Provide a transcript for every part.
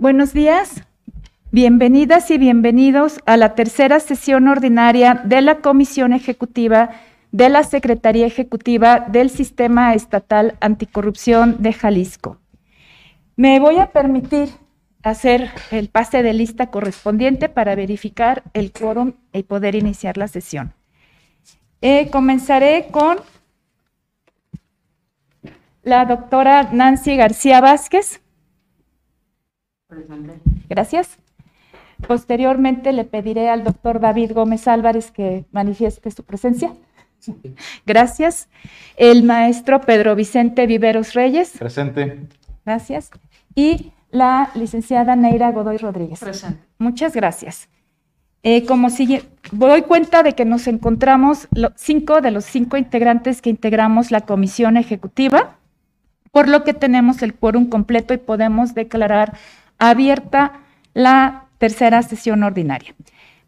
Buenos días. Bienvenidas y bienvenidos a la tercera sesión ordinaria de la Comisión Ejecutiva de la Secretaría Ejecutiva del Sistema Estatal Anticorrupción de Jalisco. Me voy a permitir hacer el pase de lista correspondiente para verificar el quórum y poder iniciar la sesión. Eh, comenzaré con la doctora Nancy García Vázquez. Gracias. Posteriormente le pediré al doctor David Gómez Álvarez que manifieste su presencia. Gracias. El maestro Pedro Vicente Viveros Reyes. Presente. Gracias. Y la licenciada Neira Godoy Rodríguez. Presente. Muchas gracias. Eh, como sigue, doy cuenta de que nos encontramos cinco de los cinco integrantes que integramos la comisión ejecutiva, por lo que tenemos el quórum completo y podemos declarar abierta la tercera sesión ordinaria.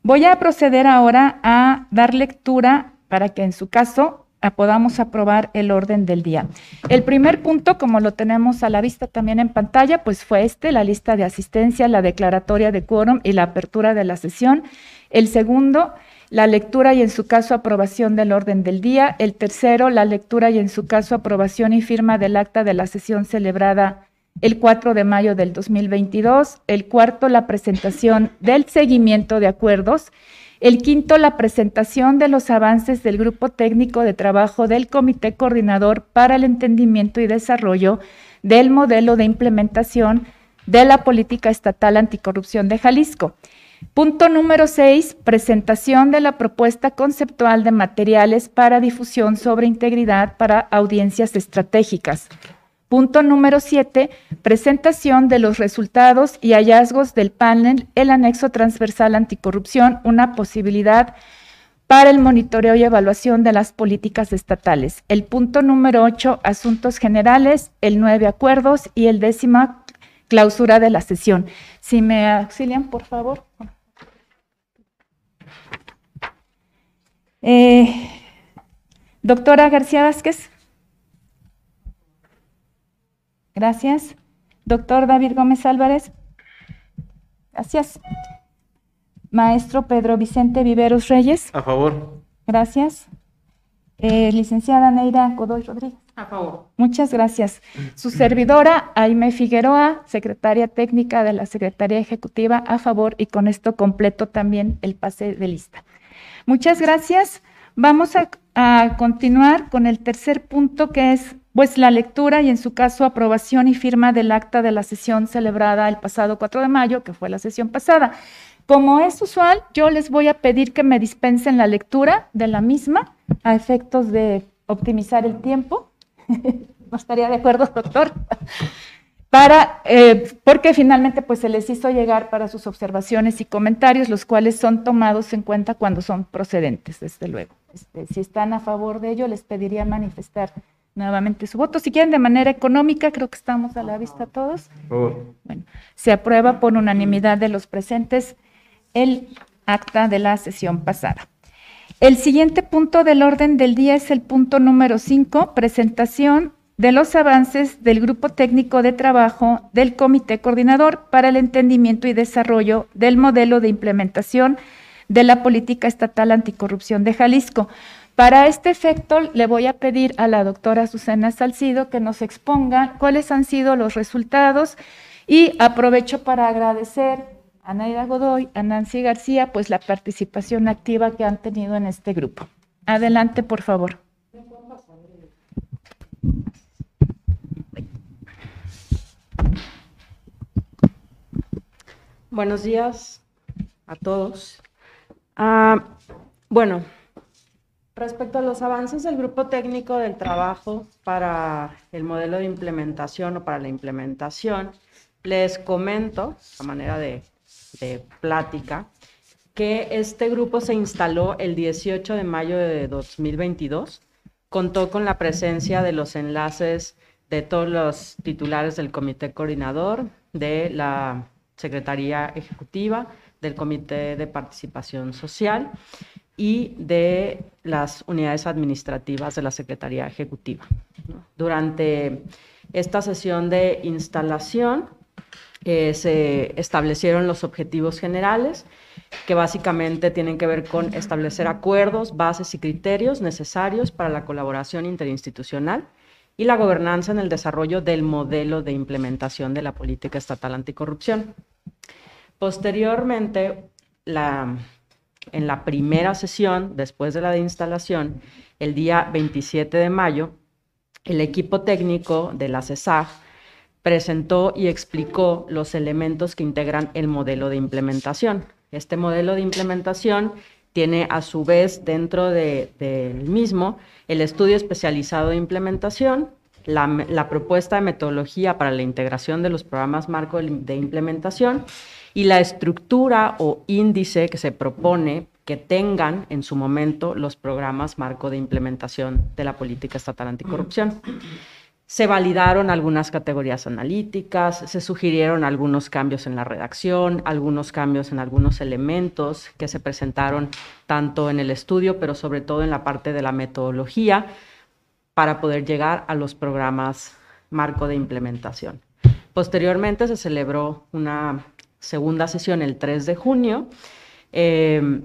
Voy a proceder ahora a dar lectura para que en su caso podamos aprobar el orden del día. El primer punto, como lo tenemos a la vista también en pantalla, pues fue este, la lista de asistencia, la declaratoria de quórum y la apertura de la sesión. El segundo, la lectura y en su caso aprobación del orden del día. El tercero, la lectura y en su caso aprobación y firma del acta de la sesión celebrada el 4 de mayo del 2022. El cuarto, la presentación del seguimiento de acuerdos. El quinto, la presentación de los avances del Grupo Técnico de Trabajo del Comité Coordinador para el Entendimiento y Desarrollo del Modelo de Implementación de la Política Estatal Anticorrupción de Jalisco. Punto número seis, presentación de la propuesta conceptual de materiales para difusión sobre integridad para audiencias estratégicas. Punto número 7, presentación de los resultados y hallazgos del panel, el anexo transversal anticorrupción, una posibilidad para el monitoreo y evaluación de las políticas estatales. El punto número 8, asuntos generales, el 9, acuerdos y el décimo, clausura de la sesión. Si me auxilian, por favor. Eh, doctora García Vázquez. Gracias. Doctor David Gómez Álvarez. Gracias. Maestro Pedro Vicente Viveros Reyes. A favor. Gracias. Eh, licenciada Neira Godoy Rodríguez. A favor. Muchas gracias. Su servidora, Aime Figueroa, secretaria técnica de la Secretaría Ejecutiva, a favor y con esto completo también el pase de lista. Muchas gracias. Vamos a, a continuar con el tercer punto que es pues la lectura y en su caso aprobación y firma del acta de la sesión celebrada el pasado 4 de mayo, que fue la sesión pasada. Como es usual, yo les voy a pedir que me dispensen la lectura de la misma a efectos de optimizar el tiempo. ¿No estaría de acuerdo, doctor? Para, eh, porque finalmente pues se les hizo llegar para sus observaciones y comentarios, los cuales son tomados en cuenta cuando son procedentes, desde luego. Este, si están a favor de ello, les pediría manifestar nuevamente su voto. Si quieren de manera económica, creo que estamos a la vista todos. Bueno, se aprueba por unanimidad de los presentes el acta de la sesión pasada. El siguiente punto del orden del día es el punto número 5, presentación de los avances del Grupo Técnico de Trabajo del Comité Coordinador para el Entendimiento y Desarrollo del Modelo de Implementación de la Política Estatal Anticorrupción de Jalisco. Para este efecto, le voy a pedir a la doctora Susana Salcido que nos exponga cuáles han sido los resultados y aprovecho para agradecer a Naira Godoy, a Nancy García, pues la participación activa que han tenido en este grupo. Adelante, por favor. Buenos días a todos. Ah, bueno, Respecto a los avances del grupo técnico del trabajo para el modelo de implementación o para la implementación, les comento, a manera de, plática, que este grupo se instaló el 18 de mayo de 2022. Contó con la presencia de los enlaces de todos los titulares del comité coordinador, de la Secretaría Ejecutiva, del Comité de Participación Social y de las unidades administrativas de la Secretaría Ejecutiva. Durante esta sesión de instalación eh, se establecieron los objetivos generales, que básicamente tienen que ver con establecer acuerdos, bases y criterios necesarios para la colaboración interinstitucional y la gobernanza en el desarrollo del modelo de implementación de la política estatal anticorrupción. Posteriormente, en la primera sesión, después de la de instalación, el día 27 de mayo, el equipo técnico de la CESAG presentó y explicó los elementos que integran el modelo de implementación. Este modelo de implementación tiene a su vez dentro del mismo el estudio especializado de implementación, la, propuesta de metodología para la integración de los programas marco de implementación y la estructura o índice que se propone que tengan en su momento los programas marco de implementación de la política estatal anticorrupción. Se validaron algunas categorías analíticas, se sugirieron algunos cambios en la redacción, algunos cambios en algunos elementos que se presentaron tanto en el estudio, pero sobre todo en la parte de la metodología, para poder llegar a los programas marco de implementación. Posteriormente se celebró una segunda sesión el 3 de junio. Eh,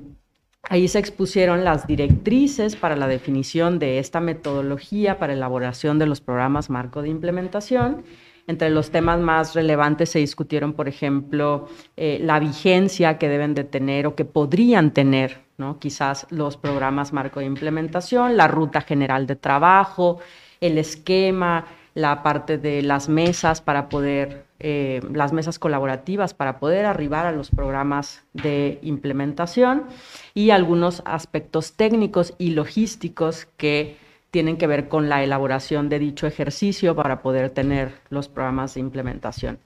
Ahí se expusieron las directrices para la definición de esta metodología para elaboración de los programas marco de implementación. Entre los temas más relevantes se discutieron, por ejemplo, eh, la vigencia que deben de tener o que podrían tener, ¿no? quizás los programas marco de implementación, la ruta general de trabajo, el esquema, la parte de las mesas para poder, eh, las mesas colaborativas para poder arribar a los programas de implementación y algunos aspectos técnicos y logísticos que tienen que ver con la elaboración de dicho ejercicio para poder tener los programas de implementación.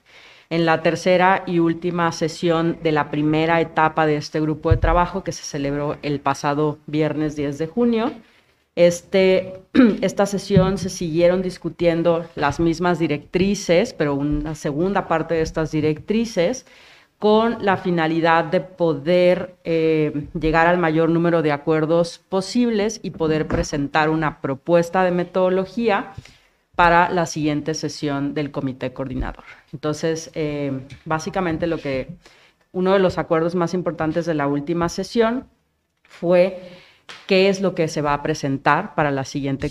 En la tercera y última sesión de la primera etapa de este grupo de trabajo que se celebró el pasado viernes 10 de junio, este, esta sesión se siguieron discutiendo las mismas directrices, pero una segunda parte de estas directrices con la finalidad de poder eh, llegar al mayor número de acuerdos posibles y poder presentar una propuesta de metodología para la siguiente sesión del comité coordinador. Entonces, eh, básicamente lo que uno de los acuerdos más importantes de la última sesión fue qué es lo que se va a presentar para la siguiente,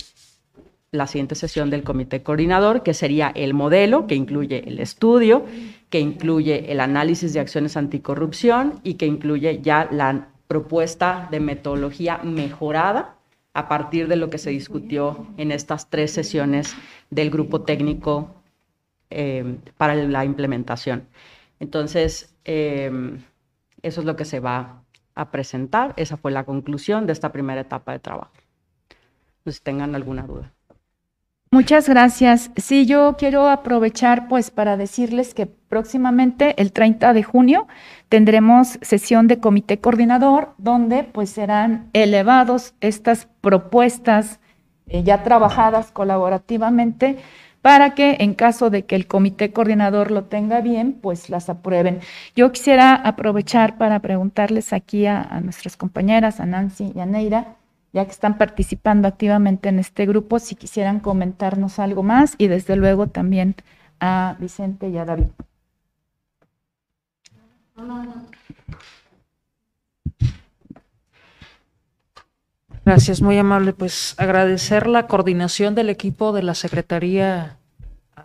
la siguiente sesión del comité coordinador, que sería el modelo, que incluye el estudio, que incluye el análisis de acciones anticorrupción y que incluye ya la propuesta de metodología mejorada a partir de lo que se discutió en estas tres sesiones del grupo técnico eh, para la implementación. Entonces, eh, eso es lo que se va a presentar. Esa fue la conclusión de esta primera etapa de trabajo. No si tengan alguna duda. Muchas gracias. Sí, yo quiero aprovechar pues para decirles que próximamente, el 30 de junio, tendremos sesión de comité coordinador donde pues serán elevados estas propuestas eh, ya trabajadas colaborativamente para que en caso de que el comité coordinador lo tenga bien, pues las aprueben. Yo quisiera aprovechar para preguntarles aquí a, nuestras compañeras, a Nancy y a Neira, ya que están participando activamente en este grupo, si quisieran comentarnos algo más y desde luego también a Vicente y a David. Gracias, muy amable. Pues agradecer la coordinación del equipo de la Secretaría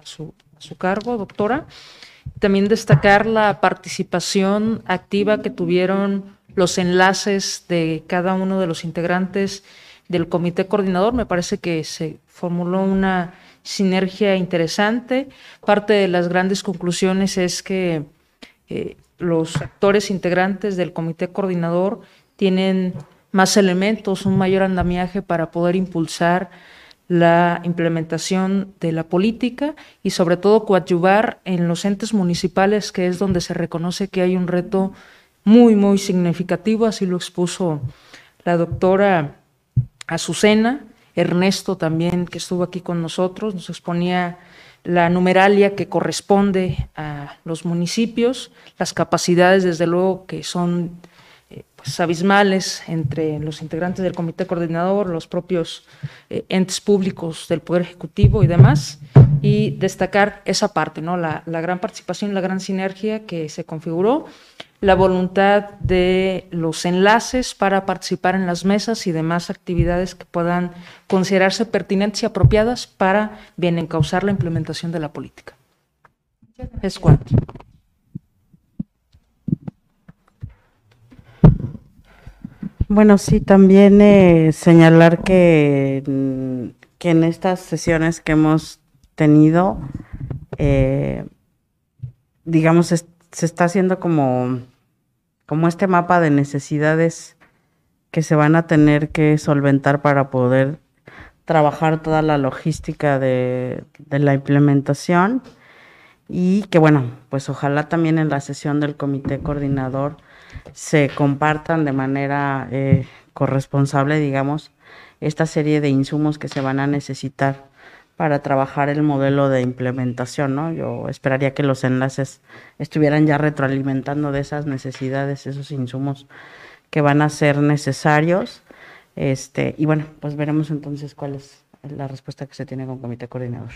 a su, cargo, doctora. También destacar la participación activa que tuvieron los enlaces de cada uno de los integrantes del comité coordinador. Me parece que se formuló una sinergia interesante. Parte de las grandes conclusiones es que eh, los actores integrantes del comité coordinador tienen más elementos, un mayor andamiaje para poder impulsar la implementación de la política y sobre todo coadyuvar en los entes municipales, que es donde se reconoce que hay un reto muy, muy significativo, así lo expuso la doctora Azucena, Ernesto también, que estuvo aquí con nosotros, nos exponía la numeralia que corresponde a los municipios, las capacidades, desde luego, que son pues, abismales entre los integrantes del comité coordinador, los propios eh, entes públicos del Poder Ejecutivo y demás. y destacar esa parte, ¿no? La, la gran participación, la gran sinergia que se configuró, la voluntad de los enlaces para participar en las mesas y demás actividades que puedan considerarse pertinentes y apropiadas para bien encauzar la implementación de la política. Es cuanto. Bueno, sí, también eh, señalar que, mm, que, en estas sesiones que hemos tenido, eh, digamos, se está haciendo como, como este mapa de necesidades que se van a tener que solventar para poder trabajar toda la logística de, de la implementación. Y que bueno, pues ojalá también en la sesión del comité coordinador se compartan de manera eh, corresponsable, digamos, esta serie de insumos que se van a necesitar para trabajar el modelo de implementación, ¿no? Yo esperaría que los enlaces estuvieran ya retroalimentando de esas necesidades, esos insumos que van a ser necesarios. Este, y bueno, pues veremos entonces cuál es la respuesta que se tiene con comité coordinador.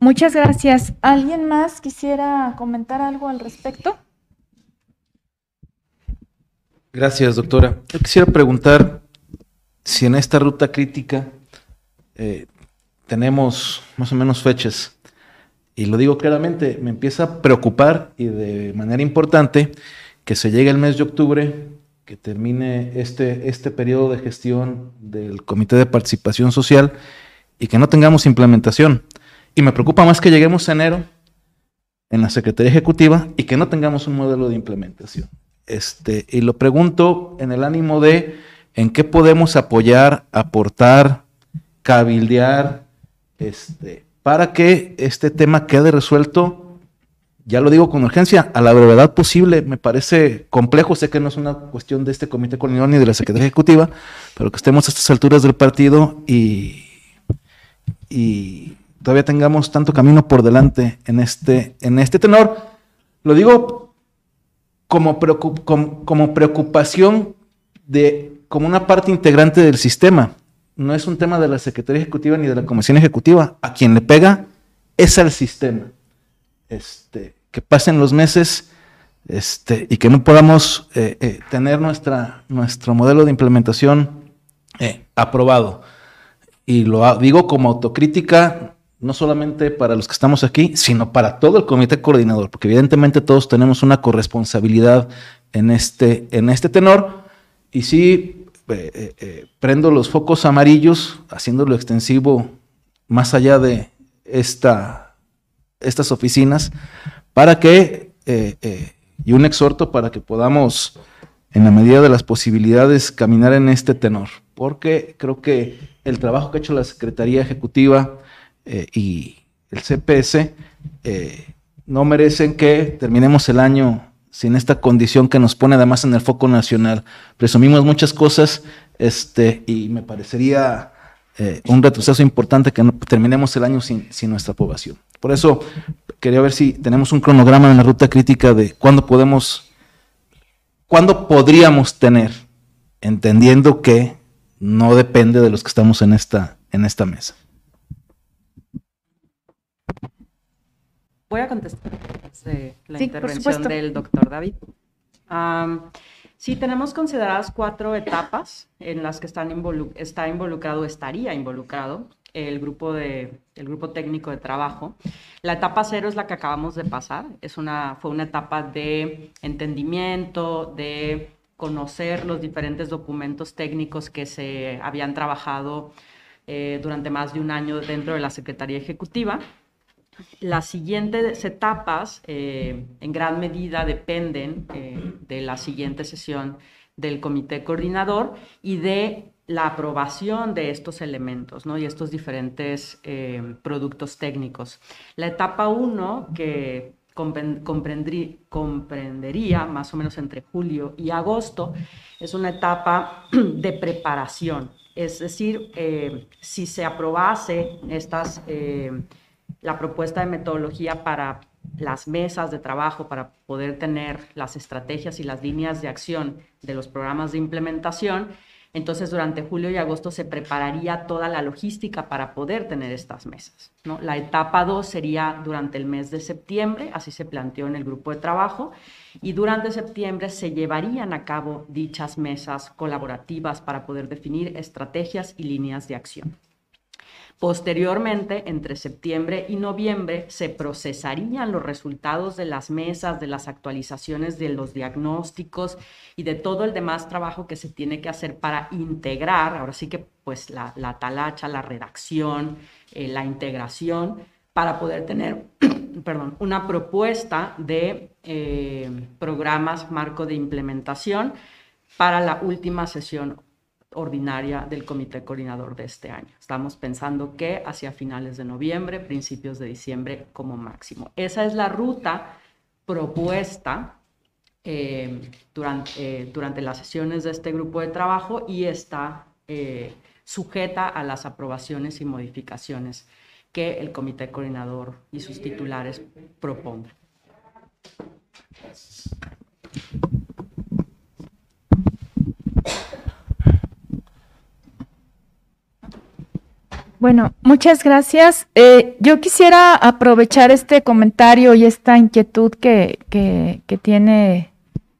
Muchas gracias. ¿Alguien más quisiera comentar algo al respecto? Gracias, doctora. Yo quisiera preguntar si en esta ruta crítica eh, tenemos más o menos fechas. Y lo digo claramente, me empieza a preocupar y de manera importante que se llegue el mes de octubre, que termine este, este periodo de gestión del Comité de Participación Social y que no tengamos implementación. Y me preocupa más que lleguemos a enero en la Secretaría Ejecutiva y que no tengamos un modelo de implementación. Este, y lo pregunto en el ánimo de en qué podemos apoyar, aportar, cabildear, este, para que este tema quede resuelto, ya lo digo con urgencia, a la brevedad posible. Me parece complejo, sé que no es una cuestión de este comité coordinador ni de la Secretaría Ejecutiva, pero que estemos a estas alturas del partido y, y todavía tengamos tanto camino por delante en este, en este tenor. Lo digo como, como, preocupación de, como una parte integrante del sistema. No es un tema de la Secretaría Ejecutiva ni de la Comisión Ejecutiva. A quien le pega es al sistema. Este, que pasen los meses este, y que no podamos eh, eh, tener nuestra, nuestro modelo de implementación eh, aprobado. Y lo digo como autocrítica, no solamente para los que estamos aquí, sino para todo el comité coordinador, porque evidentemente todos tenemos una corresponsabilidad en este, en este tenor. Y sí, eh, eh, eh, prendo los focos amarillos, haciéndolo extensivo más allá de esta, estas oficinas, para que, y un exhorto para que podamos, en la medida de las posibilidades, caminar en este tenor, porque creo que el trabajo que ha hecho la Secretaría Ejecutiva, eh, y el CPS eh, no merecen que terminemos el año sin esta condición que nos pone además en el foco nacional. Presumimos muchas cosas este, y me parecería eh, un retroceso importante que no terminemos el año sin, sin, nuestra aprobación. Por eso quería ver si tenemos un cronograma en la ruta crítica de cuándo podemos, cuándo podríamos tener, entendiendo que no depende de los que estamos en esta, en esta mesa. Voy a contestar la intervención del doctor David. sí, tenemos consideradas cuatro etapas en las que están está involucrado, estaría involucrado el grupo, de, el grupo técnico de trabajo. La etapa cero es la que acabamos de pasar. Es una, fue una etapa de entendimiento, de conocer los diferentes documentos técnicos que se habían trabajado eh, durante más de un año dentro de la Secretaría Ejecutiva. Las siguientes etapas eh, en gran medida dependen eh, de la siguiente sesión del comité coordinador y de la aprobación de estos elementos ¿no? y estos diferentes eh, productos técnicos. La etapa 1, que comprendería más o menos entre julio y agosto, es una etapa de preparación. Es decir, si se aprobase estas la propuesta de metodología para las mesas de trabajo para poder tener las estrategias y las líneas de acción de los programas de implementación, Entonces, durante julio y agosto se prepararía toda la logística para poder tener estas mesas. ¿no? La etapa 2 sería durante el mes de septiembre, así se planteó en el grupo de trabajo, y durante septiembre se llevarían a cabo dichas mesas colaborativas para poder definir estrategias y líneas de acción. Posteriormente, entre septiembre y noviembre, se procesarían los resultados de las mesas, de las actualizaciones de los diagnósticos y de todo el demás trabajo que se tiene que hacer para integrar, ahora sí que pues la, talacha, la redacción, eh, la integración, para poder tener, perdón, una propuesta de eh, programas marco de implementación para la última sesión ordinaria del comité coordinador de este año. Estamos pensando que hacia finales de noviembre, principios de diciembre como máximo. Esa es la ruta propuesta eh, durante, eh, durante las sesiones de este grupo de trabajo y está eh, sujeta a las aprobaciones y modificaciones que el comité coordinador y sus titulares propongan. Bueno, muchas gracias. Eh, yo quisiera aprovechar este comentario y esta inquietud que, que, tiene,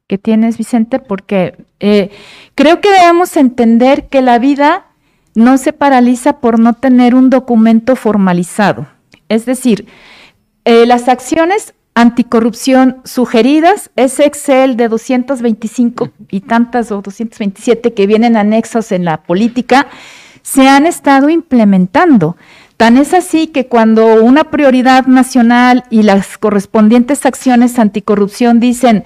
que tienes, Vicente, porque eh, creo que debemos entender que la vida no se paraliza por no tener un documento formalizado. Es decir, eh, las acciones anticorrupción sugeridas, ese Excel de 225 y tantas o 227 que vienen anexos en la política, se han estado implementando. Tan es así que cuando una prioridad nacional y las correspondientes acciones anticorrupción dicen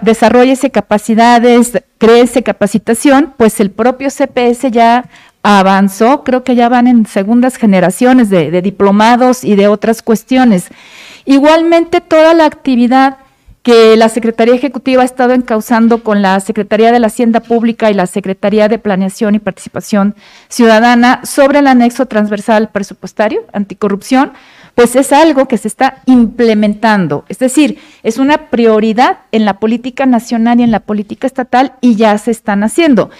desarrollese capacidades, créese capacitación, pues el propio CPS ya avanzó, creo que ya van en segundas generaciones de, de diplomados y de otras cuestiones. Igualmente toda la actividad que la Secretaría Ejecutiva ha estado encauzando con la Secretaría de la Hacienda Pública y la Secretaría de Planeación y Participación Ciudadana sobre el anexo transversal presupuestario anticorrupción, pues es algo que se está implementando. Es decir, es una prioridad en la política nacional y en la política estatal y ya se están haciendo.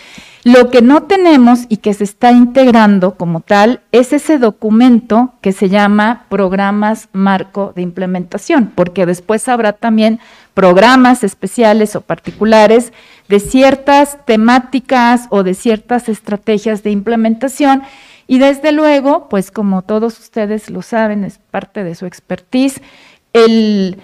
Lo que no tenemos y que se está integrando como tal es ese documento que se llama programas marco de implementación, porque después habrá también programas especiales o particulares de ciertas temáticas o de ciertas estrategias de implementación. Y desde luego, pues como todos ustedes lo saben, es parte de su expertise, el,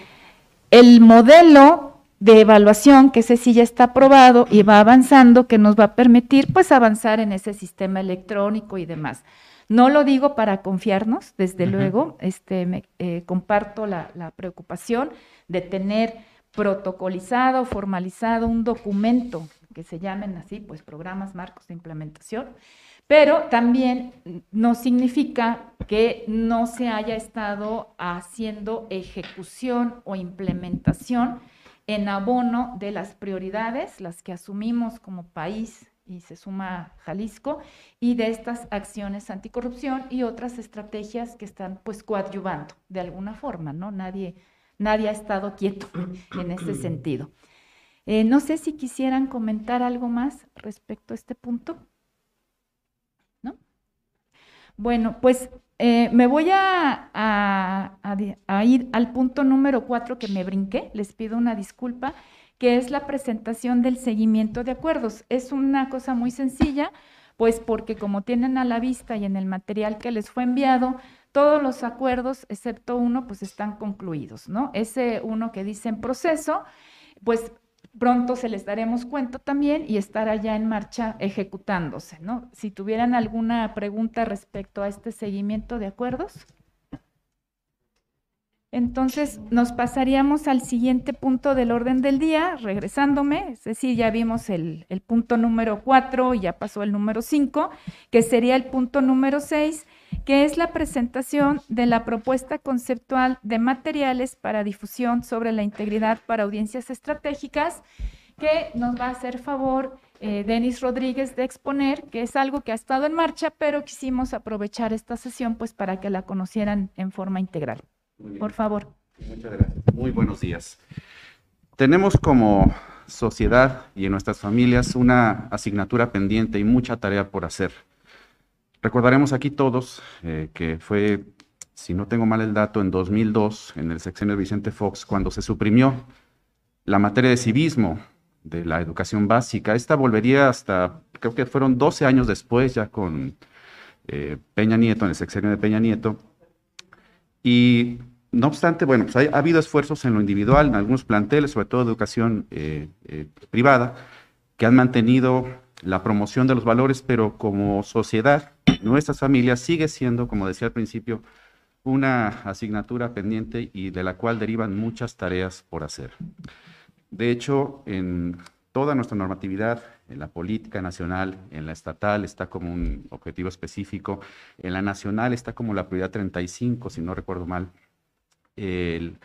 el modelo de evaluación, que ese sí ya está aprobado y va avanzando, que nos va a permitir pues avanzar en ese sistema electrónico y demás. No lo digo para confiarnos, desde luego, este, me, eh, comparto la, la, preocupación de tener protocolizado, formalizado un documento que se llamen así, pues programas marcos de implementación, pero también no significa que no se haya estado haciendo ejecución o implementación en abono de las prioridades, las que asumimos como país y se suma Jalisco, y de estas acciones anticorrupción y otras estrategias que están pues coadyuvando de alguna forma, ¿no? Nadie, nadie ha estado quieto en ese sentido. Eh, no sé si quisieran comentar algo más respecto a este punto. ¿No? Bueno, pues eh, me voy a, ir al punto número cuatro que me brinqué, les pido una disculpa, que es la presentación del seguimiento de acuerdos. Es una cosa muy sencilla, pues porque como tienen a la vista y en el material que les fue enviado, todos los acuerdos, excepto uno, pues están concluidos, ¿no? Ese uno que dice en proceso, pues pronto se les daremos cuenta también y estará ya en marcha ejecutándose, ¿no? Si tuvieran alguna pregunta respecto a este seguimiento de acuerdos. Entonces nos pasaríamos al siguiente punto del orden del día, regresándome, es decir, ya vimos el, punto número 4 y ya pasó el número 5, que sería el punto número 6, que es la presentación de la propuesta conceptual de materiales para difusión sobre la integridad para audiencias estratégicas, que nos va a hacer favor eh, Denis Rodríguez de exponer, que es algo que ha estado en marcha, pero quisimos aprovechar esta sesión pues para que la conocieran en forma integral. Por favor. Muchas gracias. Muy buenos días. Tenemos como sociedad y en nuestras familias una asignatura pendiente y mucha tarea por hacer. Recordaremos aquí todos eh, que fue, si no tengo mal el dato, en 2002, en el sexenio de Vicente Fox, cuando se suprimió la materia de civismo de la educación básica. Esta volvería hasta, creo que fueron 12 años después, ya con eh, Peña Nieto, en el sexenio de Peña Nieto. Y no obstante, bueno, pues ha, habido esfuerzos en lo individual, en algunos planteles, sobre todo educación eh, privada, que han mantenido la promoción de los valores, pero como sociedad nuestras familias sigue siendo, como decía al principio, una asignatura pendiente y de la cual derivan muchas tareas por hacer. De hecho, en toda nuestra normatividad, en la política nacional, en la estatal está como un objetivo específico, en la nacional está como la prioridad 35, si no recuerdo mal, el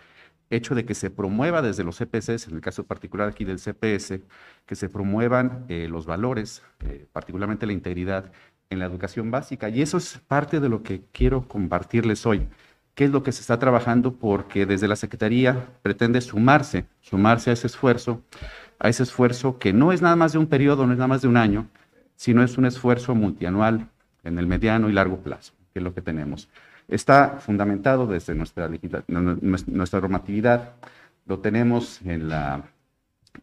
hecho de que se promueva desde los CPCs, en el caso particular aquí del CPS, que se promuevan eh, los valores, eh, particularmente la integridad en la educación básica. Y eso es parte de lo que quiero compartirles hoy. ¿Qué es lo que se está trabajando? Porque desde la Secretaría pretende sumarse, sumarse a ese esfuerzo, a ese esfuerzo que no es nada más de un periodo, no es nada más de un año, sino es un esfuerzo multianual en el mediano y largo plazo, que es lo que tenemos. Está fundamentado desde nuestra, nuestra normatividad, lo tenemos en la,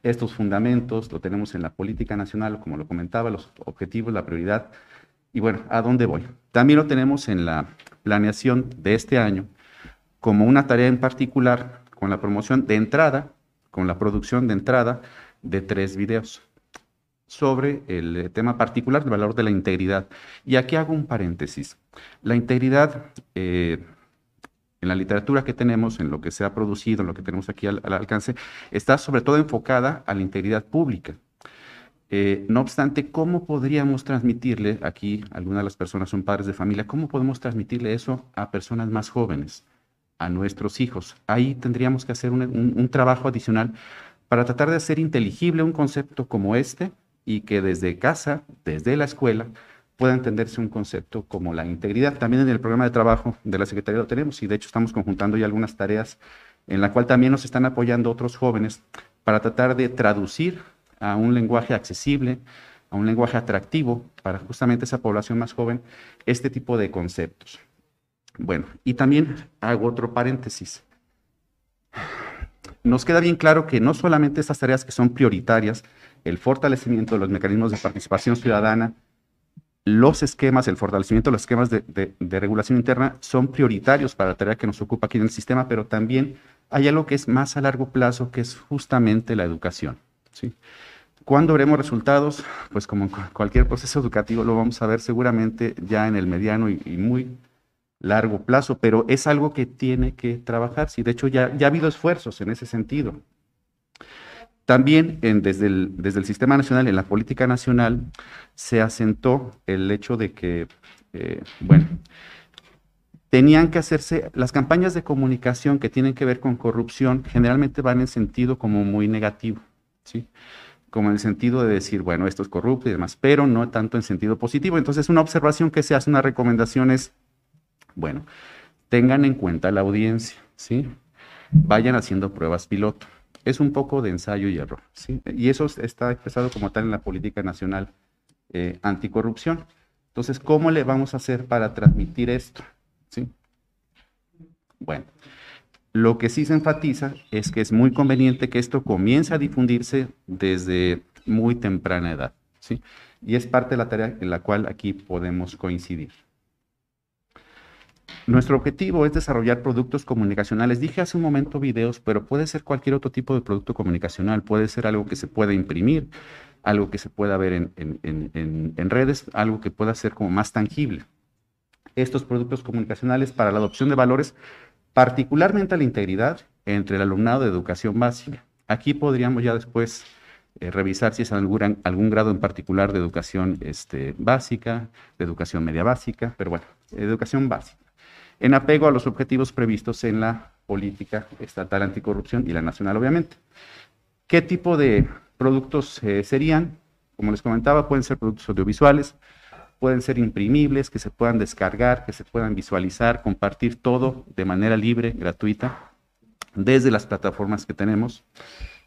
estos fundamentos, lo tenemos en la política nacional, como lo comentaba, los objetivos, la prioridad, y bueno, ¿a dónde voy? También lo tenemos en la planeación de este año como una tarea en particular con la promoción de entrada, con la producción de entrada de tres videos sobre el tema particular del valor de la integridad. Y aquí hago un paréntesis. La integridad eh, en la literatura que tenemos, en lo que se ha producido, en lo que tenemos aquí al alcance, está sobre todo enfocada a la integridad pública. Eh, no obstante, ¿cómo podríamos transmitirle, aquí algunas de las personas son padres de familia, cómo podemos transmitirle eso a personas más jóvenes, a nuestros hijos? Ahí tendríamos que hacer un, trabajo adicional para tratar de hacer inteligible un concepto como este y que desde casa, desde la escuela, pueda entenderse un concepto como la integridad. También en el programa de trabajo de la Secretaría lo tenemos y de hecho estamos conjuntando ya algunas tareas en la cual también nos están apoyando otros jóvenes para tratar de traducir a un lenguaje accesible, a un lenguaje atractivo para justamente esa población más joven, este tipo de conceptos. Bueno, y también hago otro paréntesis. Nos queda bien claro que no solamente estas tareas que son prioritarias, el fortalecimiento de los mecanismos de participación ciudadana, los esquemas, el fortalecimiento de los esquemas de, de, regulación interna son prioritarios para la tarea que nos ocupa aquí en el sistema, pero también hay algo que es más a largo plazo, que es justamente la educación. ¿Sí? ¿Cuándo veremos resultados? Pues como cualquier proceso educativo lo vamos a ver seguramente ya en el mediano y, muy largo plazo, pero es algo que tiene que trabajarse. De hecho, ya, ya ha habido esfuerzos en ese sentido. También desde, el, desde el Sistema Nacional, en la política nacional, se asentó el hecho de que, eh, bueno, tenían que hacerse, las campañas de comunicación que tienen que ver con corrupción generalmente van en sentido como muy negativo, ¿sí? como en el sentido de decir, bueno, esto es corrupto y demás, pero no tanto en sentido positivo. Entonces, una observación que se hace, una recomendación es, bueno, tengan en cuenta la audiencia, ¿sí? Vayan haciendo pruebas piloto. Es un poco de ensayo y error, ¿sí? Y eso está expresado como tal en la política nacional eh, anticorrupción. Entonces, ¿cómo le vamos a hacer para transmitir esto? ¿Sí? Bueno, lo que sí se enfatiza es que es muy conveniente que esto comience a difundirse desde muy temprana edad. ¿sí? Y es parte de la tarea en la cual aquí podemos coincidir. Nuestro objetivo es desarrollar productos comunicacionales. Dije hace un momento videos, pero puede ser cualquier otro tipo de producto comunicacional. Puede ser algo que se pueda imprimir, algo que se pueda ver en, en redes, algo que pueda ser como más tangible. Estos productos comunicacionales para la adopción de valores particularmente la integridad entre el alumnado de educación básica. Aquí podríamos ya después eh, revisar si es algún, algún, grado en particular de educación este, básica, de educación media básica, pero bueno, educación básica, en apego a los objetivos previstos en la política estatal anticorrupción y la nacional, obviamente. ¿Qué tipo de productos eh, serían? Como les comentaba, pueden ser productos audiovisuales, pueden ser imprimibles, que se puedan descargar, que se puedan visualizar, compartir todo de manera libre, gratuita, desde las plataformas que tenemos.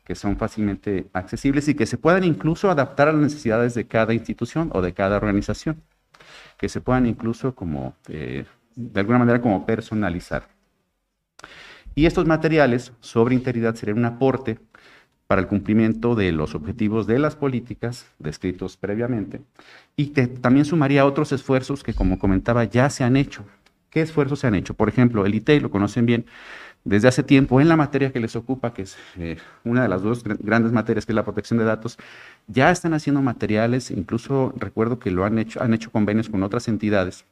que son fácilmente accesibles y que se puedan incluso adaptar a las necesidades de cada institución o de cada organización, que se puedan incluso como, eh, de alguna manera como personalizar. Y estos materiales sobre integridad serían un aporte para el cumplimiento de los objetivos de las políticas descritos previamente y también sumaría otros esfuerzos que, como comentaba, ya se han hecho. ¿Qué esfuerzos se han hecho? Por ejemplo, el ITEI, lo conocen bien, desde hace tiempo en la materia que les ocupa, que es eh, una de las dos grandes materias, que es la protección de datos, ya están haciendo materiales, incluso recuerdo que lo han hecho, han hecho convenios con otras entidades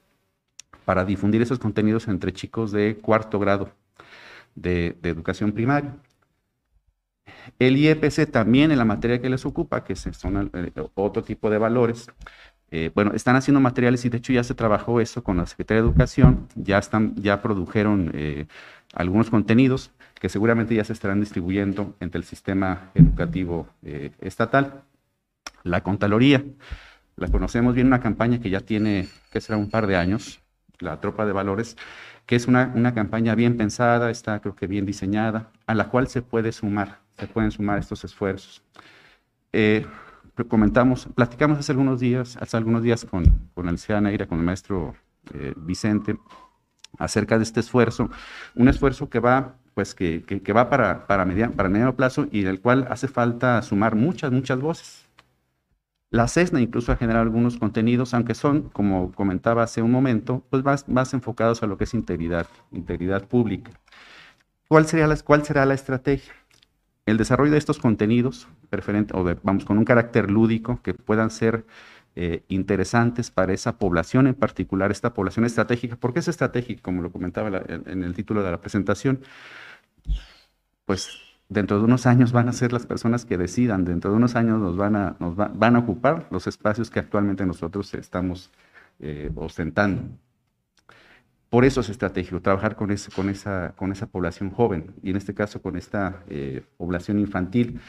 para difundir esos contenidos entre chicos de cuarto grado de, educación primaria. El IEPC también en la materia que les ocupa, que son eh, otro tipo de valores, eh, bueno, están haciendo materiales y de hecho ya se trabajó eso con la Secretaría de Educación, ya, están, ya produjeron algunos contenidos que seguramente ya se estarán distribuyendo entre el sistema educativo eh, estatal. La Contraloría, la conocemos bien, una campaña que ya tiene, que será un par de años, la Tropa de Valores, que es una, una campaña bien pensada, está creo que bien diseñada, a la cual se puede sumar, se pueden sumar estos esfuerzos. Eh, comentamos, platicamos hace algunos días, hace algunos días con, con el Neira, con el maestro eh, Vicente, acerca de este esfuerzo, un esfuerzo que va pues que, que, va para, para, para mediano plazo y del cual hace falta sumar muchas, muchas voces. La CESNA incluso ha generado algunos contenidos, aunque son, como comentaba hace un momento, pues más, más enfocados a lo que es integridad, integridad pública. ¿Cuál, sería la, ¿Cuál será la estrategia? El desarrollo de estos contenidos, o vamos, con un carácter lúdico, que puedan ser eh, interesantes para esa población en particular, esta población estratégica. ¿Por qué es estratégica? Como lo comentaba en el título de la presentación, pues dentro de unos años van a ser las personas que decidan, dentro de unos años nos van a, nos van a ocupar los espacios que actualmente nosotros estamos eh, ostentando. Por eso es estratégico, trabajar con, esa, población joven y en este caso con esta eh, población infantil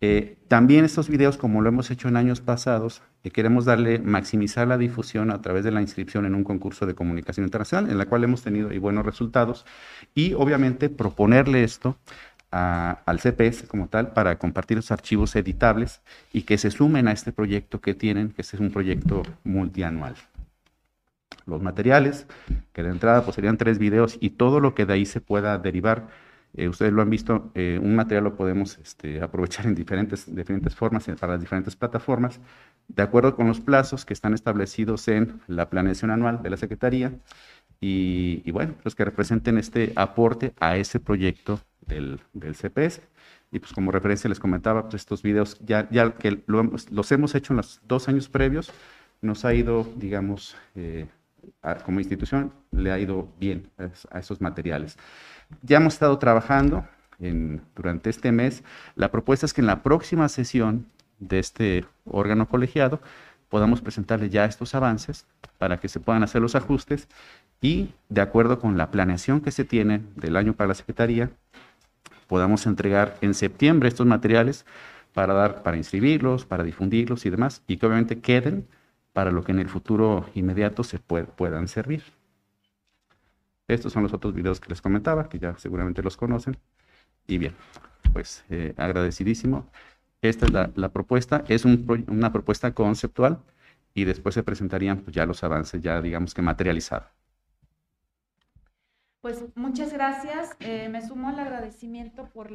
eh, también estos videos, como lo hemos hecho en años pasados, eh, queremos darle, maximizar la difusión a través de la inscripción en un concurso de comunicación internacional, en la cual hemos tenido buenos resultados, y obviamente proponerle esto al CPS como tal para compartir los archivos editables y que se sumen a este proyecto que tienen, que este es un proyecto multianual. Los materiales, que de entrada pues, serían tres videos y todo lo que de ahí se pueda derivar eh, ustedes lo han visto, eh, un material lo podemos este, aprovechar en diferentes, diferentes formas para las diferentes plataformas, de acuerdo con los plazos que están establecidos en la planeación anual de la Secretaría y, bueno, los que representen este aporte a ese proyecto del, del CPS. Y pues como referencia les comentaba, pues estos videos ya, ya que los hemos hecho en los dos años previos, nos ha ido, digamos, eh, como institución, le ha ido bien a esos materiales. Ya hemos estado trabajando durante este mes. La propuesta es que en la próxima sesión de este órgano colegiado podamos presentarle ya estos avances para que se puedan hacer los ajustes y de acuerdo con la planeación que se tiene del año para la Secretaría, podamos entregar en septiembre estos materiales para dar, para inscribirlos, para difundirlos y demás, y que obviamente queden para lo que en el futuro inmediato se puedan servir. Estos son los otros videos que les comentaba, que ya seguramente los conocen. Y bien, pues eh, agradecidísimo. Esta es la, propuesta, es una propuesta conceptual y después se presentarían pues, ya los avances, ya digamos que materializados. Pues muchas gracias. Eh, me sumo al agradecimiento por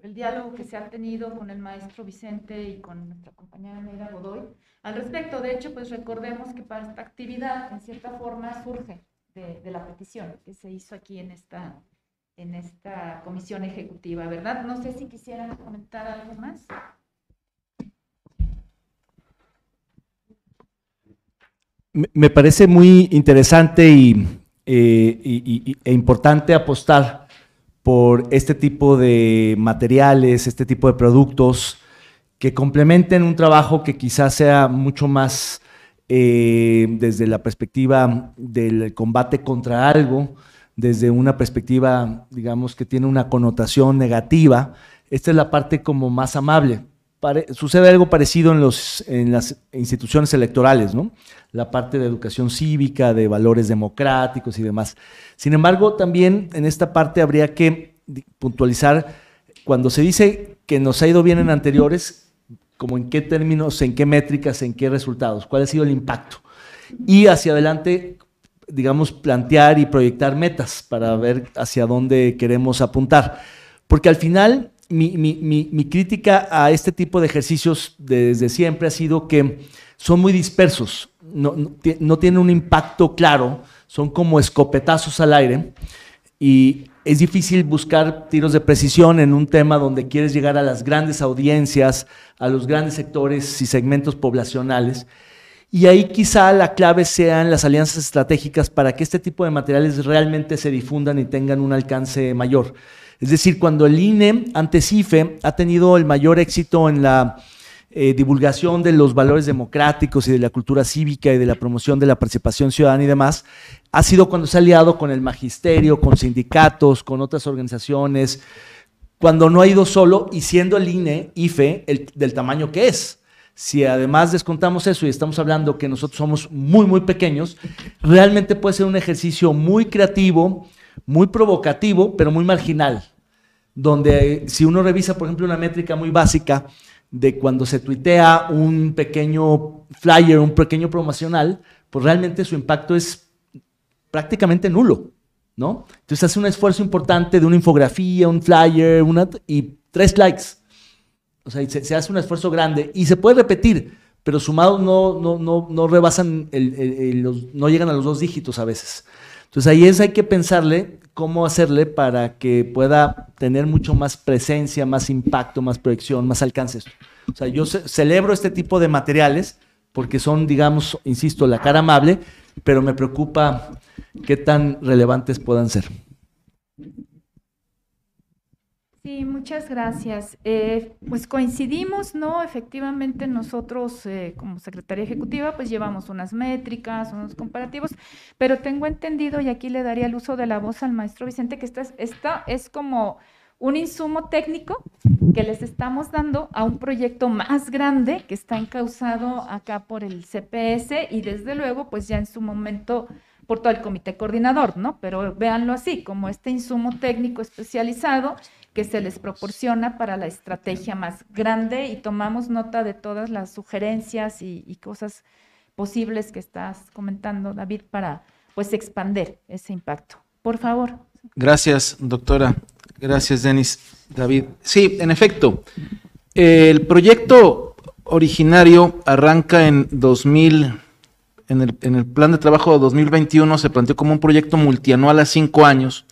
el diálogo que se ha tenido con el maestro Vicente y con nuestra compañera Neira Godoy. Al respecto, de hecho, pues recordemos que para esta actividad, en cierta forma, surge de, la petición que se hizo aquí en esta, en esta comisión ejecutiva, ¿verdad? No sé si quisieran comentar algo más. Me parece muy interesante y, eh, e importante apostar por este tipo de materiales, este tipo de productos que complementen un trabajo que quizás sea mucho más eh, desde la perspectiva del combate contra algo, desde una perspectiva, digamos, que tiene una connotación negativa. Esta es la parte como más amable. Sucede algo parecido en, las instituciones electorales. La parte de educación cívica, de valores democráticos y demás. Sin embargo, también en esta parte habría que puntualizar, cuando se dice que nos ha ido bien en anteriores, como en qué términos, en qué métricas, en qué resultados, cuál ha sido el impacto. Y hacia adelante, digamos, plantear y proyectar metas para ver hacia dónde queremos apuntar. Porque al final, mi, crítica a este tipo de ejercicios desde siempre ha sido que son muy dispersos, no, no, tienen un impacto claro, son como escopetazos al aire y es difícil buscar tiros de precisión en un tema donde quieres llegar a las grandes audiencias, a los grandes sectores y segmentos poblacionales. Y ahí quizá la clave sean las alianzas estratégicas para que este tipo de materiales realmente se difundan y tengan un alcance mayor. Es decir, cuando el INE, ante CIFE, ha tenido el mayor éxito en la eh, divulgación de los valores democráticos y de la cultura cívica y de la promoción de la participación ciudadana y demás, ha sido cuando se ha aliado con el magisterio, con sindicatos, con otras organizaciones, cuando no ha ido solo y siendo el INE, IFE, el, del tamaño que es. Si además descontamos eso y estamos hablando que nosotros somos muy, muy pequeños, realmente puede ser un ejercicio muy creativo, muy provocativo, pero muy marginal, donde si uno revisa, por ejemplo, una métrica muy básica, de cuando se tuitea un pequeño flyer, un pequeño promocional, pues realmente su impacto es prácticamente nulo, ¿no? Entonces hace un esfuerzo importante de una infografía, un flyer, una, y tres likes. O sea, se, hace un esfuerzo grande y se puede repetir, pero sumados no, no, no, no rebasan, los, no llegan a los dos dígitos a veces. Entonces ahí es, hay que pensarle cómo hacerle para que pueda tener mucho más presencia, más impacto, más proyección, más alcances. O sea, yo celebro este tipo de materiales porque son, digamos, insisto, la cara amable, pero me preocupa qué tan relevantes puedan ser. Sí, muchas gracias. Eh, pues coincidimos, ¿no? Efectivamente nosotros eh, como Secretaría Ejecutiva pues llevamos unas métricas, unos comparativos, pero tengo entendido, y aquí le daría el uso de la voz al maestro Vicente, que esta, esta es como un insumo técnico que les estamos dando a un proyecto más grande que está encausado acá por el CPS y desde luego pues ya en su momento por todo el comité coordinador, ¿no? Pero véanlo así, como este insumo técnico especializado que se les proporciona para la estrategia más grande y tomamos nota de todas las sugerencias y, cosas posibles que estás comentando, David, para pues expander ese impacto. Por favor. Gracias, doctora. Gracias, Denis. David. Sí, en efecto, el proyecto originario arranca en 2000, en el, en el plan de trabajo de 2021 se planteó como un proyecto multianual a cinco años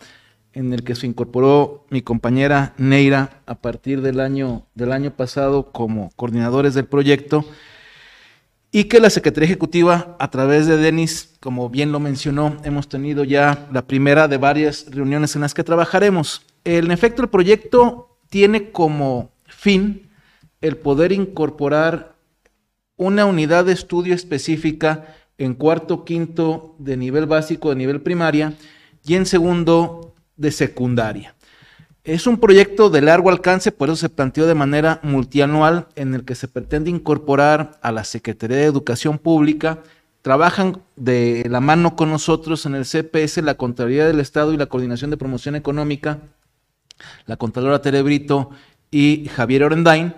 en el que se incorporó mi compañera Neira a partir del año, del año pasado como coordinadores del proyecto y que la Secretaría Ejecutiva, a través de Denis, como bien lo mencionó, hemos tenido ya la primera de varias reuniones en las que trabajaremos. En efecto, el proyecto tiene como fin el poder incorporar una unidad de estudio específica en cuarto, quinto de nivel básico, de nivel primaria, y en segundo de secundaria. Es un proyecto de largo alcance, por eso se planteó de manera multianual, en el que se pretende incorporar a la Secretaría de Educación Pública. Trabajan de la mano con nosotros en el CPS, la Contraloría del Estado y la Coordinación de Promoción Económica, la Contralora Terebrito y Javier Orendain.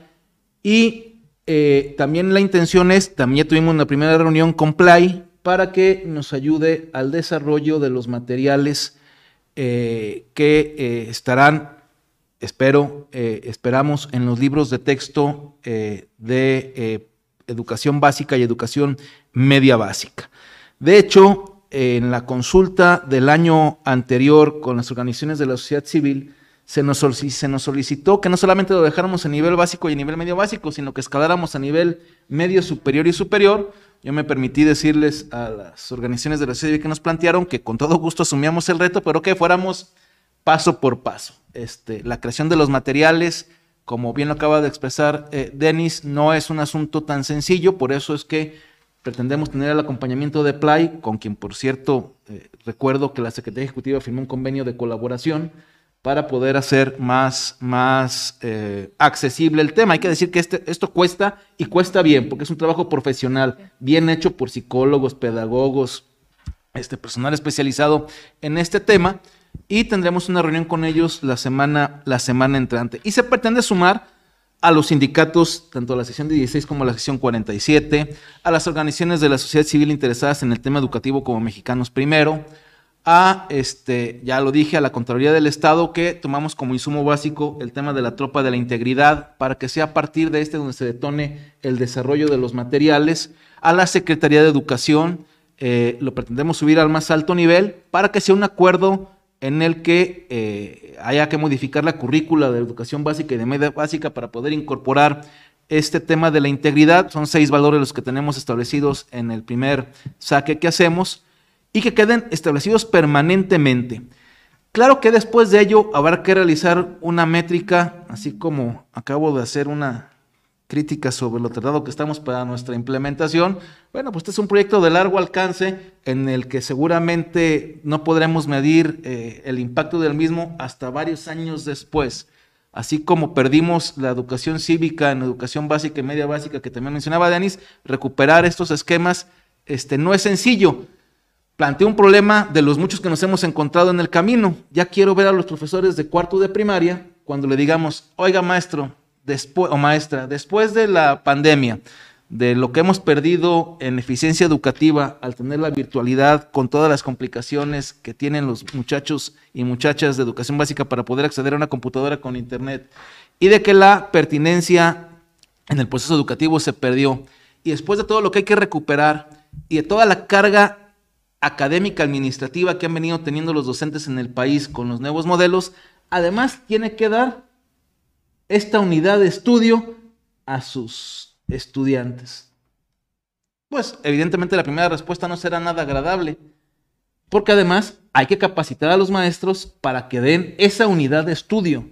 Y eh, también la intención es, también tuvimos una primera reunión con Play para que nos ayude al desarrollo de los materiales eh, que eh, estarán, espero, eh, esperamos, en los libros de texto de educación básica y educación media básica. De hecho, en la consulta del año anterior con las organizaciones de la sociedad civil, se nos, se nos, solicitó que no solamente lo dejáramos a nivel básico y a nivel medio básico, sino que escaláramos a nivel medio superior y superior, yo me permití decirles a las organizaciones de la sociedad que nos plantearon que con todo gusto asumíamos el reto, pero que fuéramos paso por paso. Este, la creación de los materiales, como bien lo acaba de expresar eh, Denis, no es un asunto tan sencillo, por eso es que pretendemos tener el acompañamiento de Play, con quien, por cierto, eh, recuerdo que la Secretaría Ejecutiva firmó un convenio de colaboración para poder hacer más, más eh, accesible el tema. Hay que decir que este, esto cuesta y cuesta bien, porque es un trabajo profesional, bien hecho por psicólogos, pedagogos, este personal especializado en este tema, y tendremos una reunión con ellos la semana, la semana entrante. Y se pretende sumar a los sindicatos, tanto a la sección 16 como a la sección 47, a las organizaciones de la sociedad civil interesadas en el tema educativo como Mexicanos Primero, a, este, ya lo dije, a la Contraloría del Estado que tomamos como insumo básico el tema de la tropa de la integridad para que sea a partir de este donde se detone el desarrollo de los materiales, a la Secretaría de Educación, eh, lo pretendemos subir al más alto nivel para que sea un acuerdo en el que eh, haya que modificar la currícula de educación básica y de media básica para poder incorporar este tema de la integridad. Son seis valores los que tenemos establecidos en el primer saque que hacemos y que queden establecidos permanentemente. Claro que después de ello habrá que realizar una métrica, así como acabo de hacer una críticas sobre lo tardado que estamos para nuestra implementación, bueno, pues este es un proyecto de largo alcance en el que seguramente no podremos medir eh, el impacto del mismo hasta varios años después. Así como perdimos la educación cívica en educación básica y media básica que también mencionaba Denis, recuperar estos esquemas este, no es sencillo. Plantea un problema de los muchos que nos hemos encontrado en el camino. Ya quiero ver a los profesores de cuarto de primaria cuando le digamos, oiga maestro, o maestra, después de la pandemia, de lo que hemos perdido en eficiencia educativa al tener la virtualidad con todas las complicaciones que tienen los muchachos y muchachas de educación básica para poder acceder a una computadora con internet y de que la pertinencia en el proceso educativo se perdió y después de todo lo que hay que recuperar y de toda la carga académica administrativa que han venido teniendo los docentes en el país con los nuevos modelos, además tiene que dar esta unidad de estudio a sus estudiantes? Pues evidentemente la primera respuesta no será nada agradable, porque además hay que capacitar a los maestros para que den esa unidad de estudio.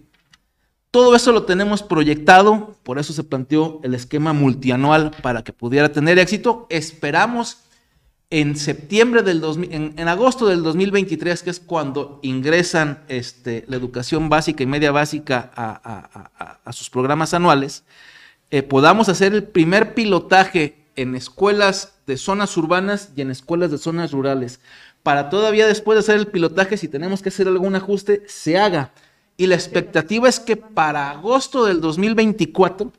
Todo eso lo tenemos proyectado, por eso se planteó el esquema multianual para que pudiera tener éxito. Esperamos en septiembre del en, agosto del 2023, que es cuando ingresan este, la educación básica y media básica a, sus programas anuales, eh, podamos hacer el primer pilotaje en escuelas de zonas urbanas y en escuelas de zonas rurales. Para todavía después de hacer el pilotaje, si tenemos que hacer algún ajuste, se haga. Y la expectativa es que para agosto del 2024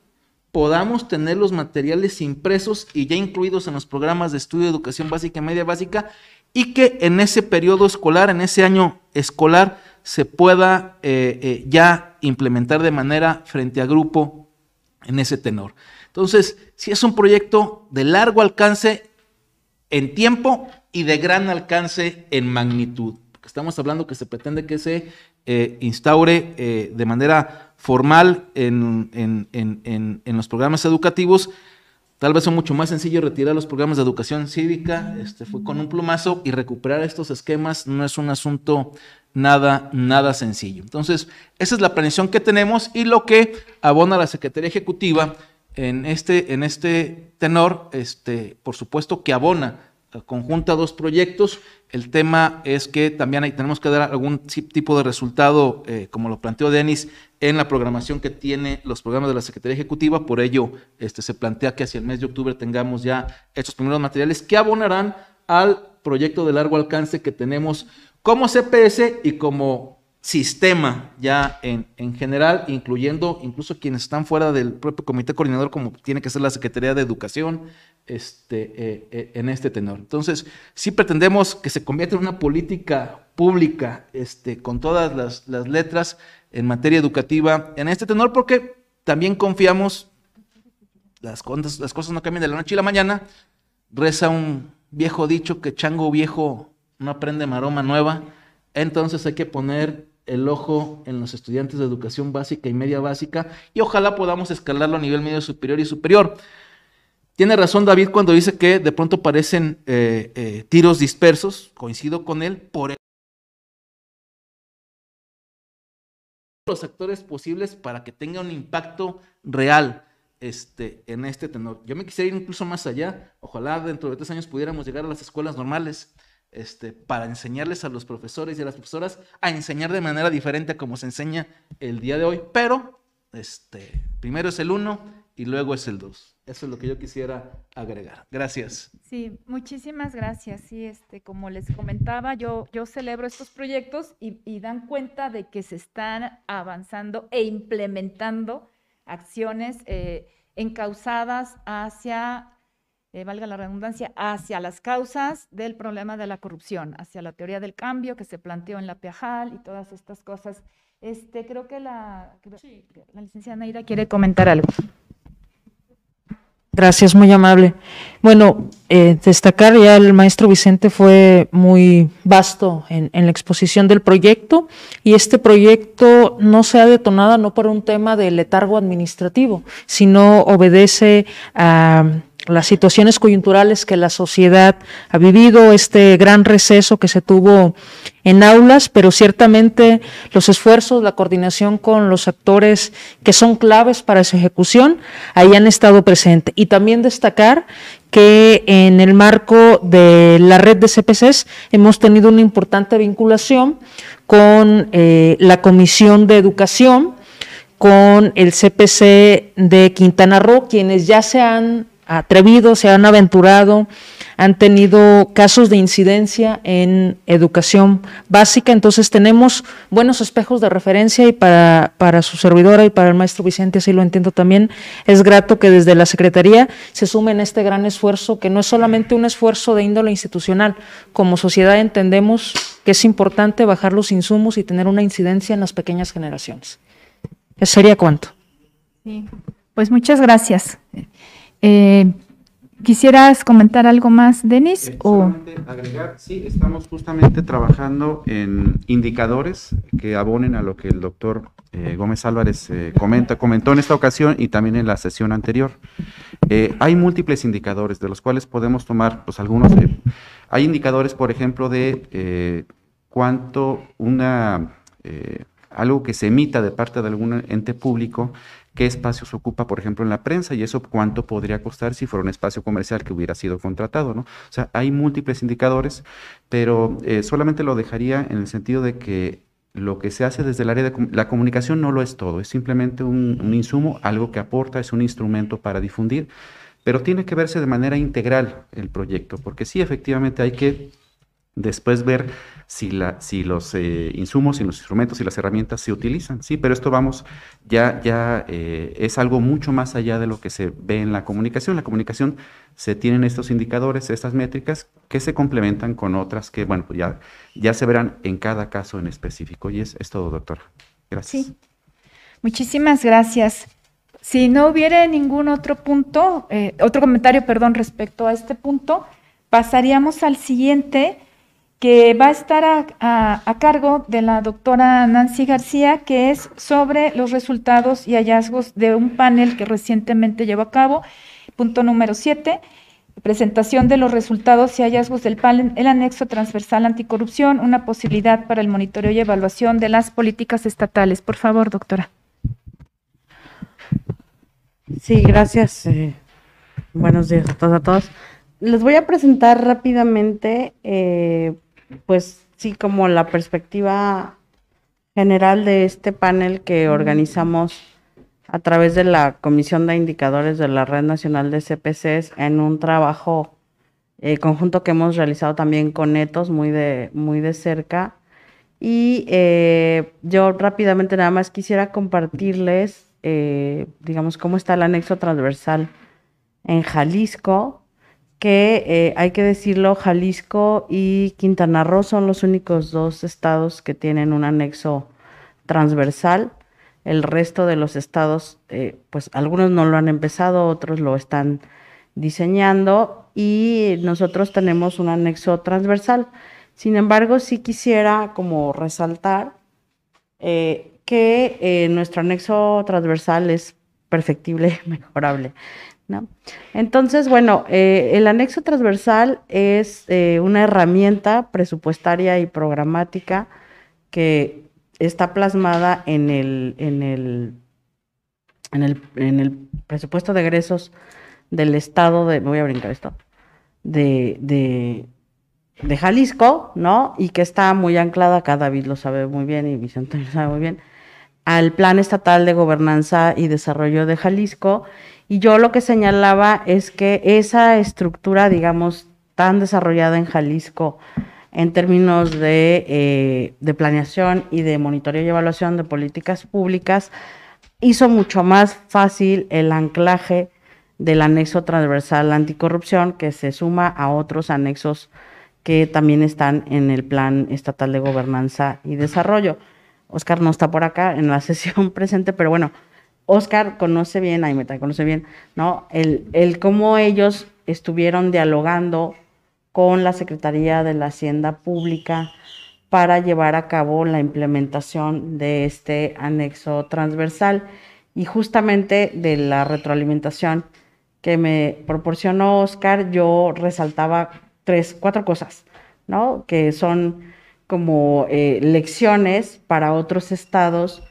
podamos tener los materiales impresos y ya incluidos en los programas de estudio de educación básica y media básica y que en ese periodo escolar, en ese año escolar, se pueda eh, eh, ya implementar de manera frente a grupo en ese tenor. Entonces, si es un proyecto de largo alcance en tiempo y de gran alcance en magnitud. Porque estamos hablando que se pretende que se eh, instaure de manera formal en, los programas educativos. Tal vez son mucho más sencillo retirar los programas de educación cívica, este, fue con un plumazo y recuperar estos esquemas no es un asunto nada, nada sencillo. Entonces, esa es la planeación que tenemos y lo que abona la Secretaría Ejecutiva en este, en este tenor, este, por supuesto que abona conjunta dos proyectos. El tema es que también tenemos que dar algún tipo de resultado, eh, como lo planteó Denis, en la programación que tiene los programas de la Secretaría Ejecutiva. Por ello, este, se plantea que hacia el mes de octubre tengamos ya estos primeros materiales que abonarán al proyecto de largo alcance que tenemos como CPS y como sistema ya en, en, general, incluyendo incluso quienes están fuera del propio comité coordinador, como tiene que ser la Secretaría de Educación, este, eh, eh, en este tenor. Entonces, sí pretendemos que se convierta en una política pública este, con todas las, las letras en materia educativa en este tenor, porque también confiamos, las, las cosas no cambian de la noche y la mañana, reza un viejo dicho que chango viejo no aprende maroma nueva, entonces hay que poner el ojo en los estudiantes de educación básica y media básica y ojalá podamos escalarlo a nivel medio superior y superior. Tiene razón David cuando dice que de pronto parecen eh, eh, tiros dispersos, coincido con él, por los actores posibles para que tenga un impacto real este, en este tenor. Yo me quisiera ir incluso más allá, ojalá dentro de tres años pudiéramos llegar a las escuelas normales este, para enseñarles a los profesores y a las profesoras a enseñar de manera diferente a como se enseña el día de hoy, pero este, primero es el uno y luego es el dos. Eso es lo que yo quisiera agregar. Gracias. Sí, muchísimas gracias. Sí, este, como les comentaba, yo, yo celebro estos proyectos y, y dan cuenta de que se están avanzando e implementando acciones eh, encausadas hacia, eh, valga la redundancia, hacia las causas del problema de la corrupción, hacia la teoría del cambio que se planteó en la Piajal y todas estas cosas. Este, creo que la, la licenciada Naira quiere comentar algo. Gracias, muy amable. Bueno, eh, destacar ya el maestro Vicente fue muy vasto en, en, la exposición del proyecto y este proyecto no se ha detonado no por un tema de letargo administrativo, sino obedece a las situaciones coyunturales que la sociedad ha vivido, este gran receso que se tuvo en aulas, pero ciertamente los esfuerzos, la coordinación con los actores que son claves para su ejecución, ahí han estado presentes. Y también destacar que en el marco de la red de CPCs hemos tenido una importante vinculación con eh, la Comisión de Educación, con el CPC de Quintana Roo, quienes ya se han atrevido, se han aventurado, han tenido casos de incidencia en educación básica, entonces tenemos buenos espejos de referencia y para, para su servidora y para el maestro Vicente, así lo entiendo también, es grato que desde la Secretaría se sumen este gran esfuerzo, que no es solamente un esfuerzo de índole institucional, como sociedad entendemos que es importante bajar los insumos y tener una incidencia en las pequeñas generaciones. ¿Eso sería cuánto? Sí, pues muchas gracias. Eh, ¿Quisieras comentar algo más, Denis? Eh, o... agregar, sí, estamos justamente trabajando en indicadores que abonen a lo que el doctor eh, Gómez Álvarez eh, comenta, comentó en esta ocasión y también en la sesión anterior. Eh, hay múltiples indicadores de los cuales podemos tomar pues, algunos. hay indicadores, por ejemplo, de cuánto una algo que se emita de parte de algún ente público qué espacios ocupa, por ejemplo, en la prensa y eso cuánto podría costar si fuera un espacio comercial que hubiera sido contratado, ¿no? O sea, hay múltiples indicadores, pero eh, solamente lo dejaría en el sentido de que lo que se hace desde el área de la comunicación no lo es todo, es simplemente un, un insumo, algo que aporta, es un instrumento para difundir, pero tiene que verse de manera integral el proyecto, porque sí, efectivamente hay que después ver si, la, si los eh, insumos y los instrumentos y las herramientas se utilizan. Sí, pero esto vamos, ya, ya eh, es algo mucho más allá de lo que se ve en la comunicación. La comunicación se tienen estos indicadores, estas métricas que se complementan con otras que, bueno, pues ya, ya se verán en cada caso en específico. Y es, es todo, doctora. Gracias. Sí. Muchísimas gracias. Si no hubiera ningún otro punto, eh, otro comentario, perdón, respecto a este punto, pasaríamos al siguiente que va a estar a, cargo de la doctora Nancy García, que es sobre los resultados y hallazgos de un panel que recientemente llevó a cabo. Punto número 7, presentación de los resultados y hallazgos del panel, el anexo transversal anticorrupción, una posibilidad para el monitoreo y evaluación de las políticas estatales. Por favor, doctora. Sí, gracias. Eh, buenos días a todos. A todos. Les voy a presentar rápidamente eh, pues sí, como la perspectiva general de este panel que organizamos a través de la Comisión de Indicadores de la Red Nacional de CPCs en un trabajo eh, conjunto que hemos realizado también con ETOS muy de, muy de cerca. Y eh, yo rápidamente nada más quisiera compartirles, eh, digamos, cómo está el anexo transversal en Jalisco que eh, hay que decirlo, Jalisco y Quintana Roo son los únicos dos estados que tienen un anexo transversal. El resto de los estados, eh, pues algunos no lo han empezado, otros lo están diseñando y nosotros tenemos un anexo transversal. Sin embargo, sí quisiera como resaltar eh, que nuestro anexo transversal es perfectible, mejorable. ¿No? Entonces, bueno, eh, el anexo transversal es eh, una herramienta presupuestaria y programática que está plasmada en el, en el, en el, en el presupuesto de egresos del estado de, voy a brincar esto, de, de, de Jalisco, ¿no? Y que está muy anclada, acá David lo sabe muy bien y Vicente lo sabe muy bien, al Plan Estatal de Gobernanza y Desarrollo de Jalisco y yo lo que señalaba es que esa estructura, digamos, tan desarrollada en Jalisco en términos de, eh, de planeación y de monitoreo y evaluación de políticas públicas, hizo mucho más fácil el anclaje del anexo transversal anticorrupción que se suma a otros anexos que también están en el Plan Estatal de Gobernanza y Desarrollo. Oscar no está por acá en la sesión presente, pero bueno, Oscar conoce bien, Aimeta conoce bien, ¿no? El, el cómo ellos estuvieron dialogando con la Secretaría de la Hacienda Pública para llevar a cabo la implementación de este anexo transversal y justamente de la retroalimentación que me proporcionó Oscar, yo resaltaba tres, cuatro cosas, ¿no? Que son como eh, lecciones para otros estados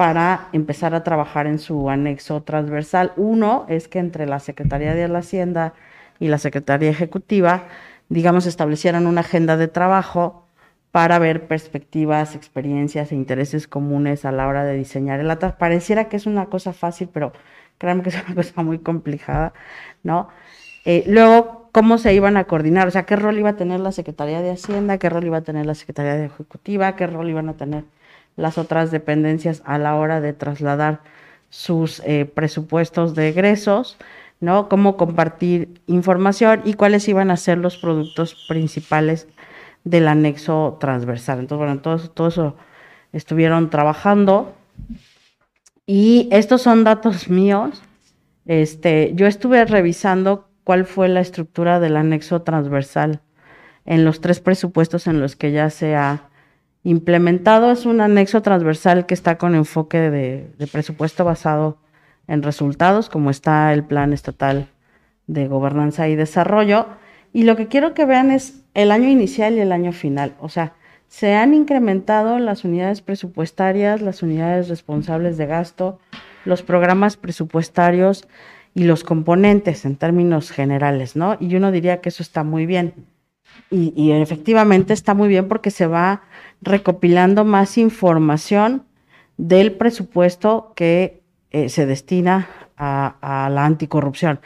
para empezar a trabajar en su anexo transversal. Uno es que entre la Secretaría de la Hacienda y la Secretaría Ejecutiva, digamos, establecieran una agenda de trabajo para ver perspectivas, experiencias e intereses comunes a la hora de diseñar el ATA. Pareciera que es una cosa fácil, pero créanme que es una cosa muy complicada, ¿no? Eh, luego, ¿cómo se iban a coordinar? O sea, ¿qué rol iba a tener la Secretaría de Hacienda? ¿Qué rol iba a tener la Secretaría de Ejecutiva? ¿Qué rol iban a tener las otras dependencias a la hora de trasladar sus eh, presupuestos de egresos? ¿no? Cómo compartir información y cuáles iban a ser los productos principales del anexo transversal. Entonces, bueno, todo, estuvieron trabajando. Y estos son datos míos. Este, yo estuve revisando cuál fue la estructura del anexo transversal en los tres presupuestos en los que ya se ha implementado. Es un anexo transversal que está con enfoque de, presupuesto basado en resultados, como está el Plan Estatal de Gobernanza y Desarrollo. Y lo que quiero que vean es el año inicial y el año final. O sea, se han incrementado las unidades presupuestarias, las unidades responsables de gasto, los programas presupuestarios y los componentes en términos generales, ¿no? Y uno diría que eso está muy bien. Y, efectivamente está muy bien porque se va recopilando más información del presupuesto que eh, se destina a, a la anticorrupción.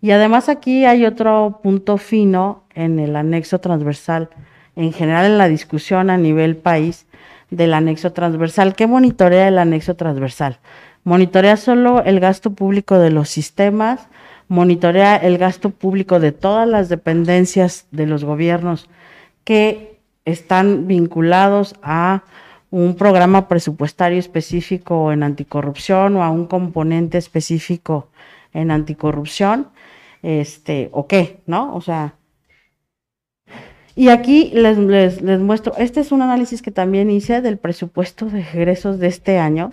Y además aquí hay otro punto fino en el anexo transversal, en general en la discusión a nivel país del anexo transversal. ¿Qué monitorea el anexo transversal? Monitorea solo el gasto público de los sistemas, monitorea el gasto público de todas las dependencias de los gobiernos que están vinculados a un programa presupuestario específico en anticorrupción o a un componente específico en anticorrupción este, o qué, ¿no? O sea, y aquí les, les, muestro, este es un análisis que también hice del presupuesto de egresos de este año.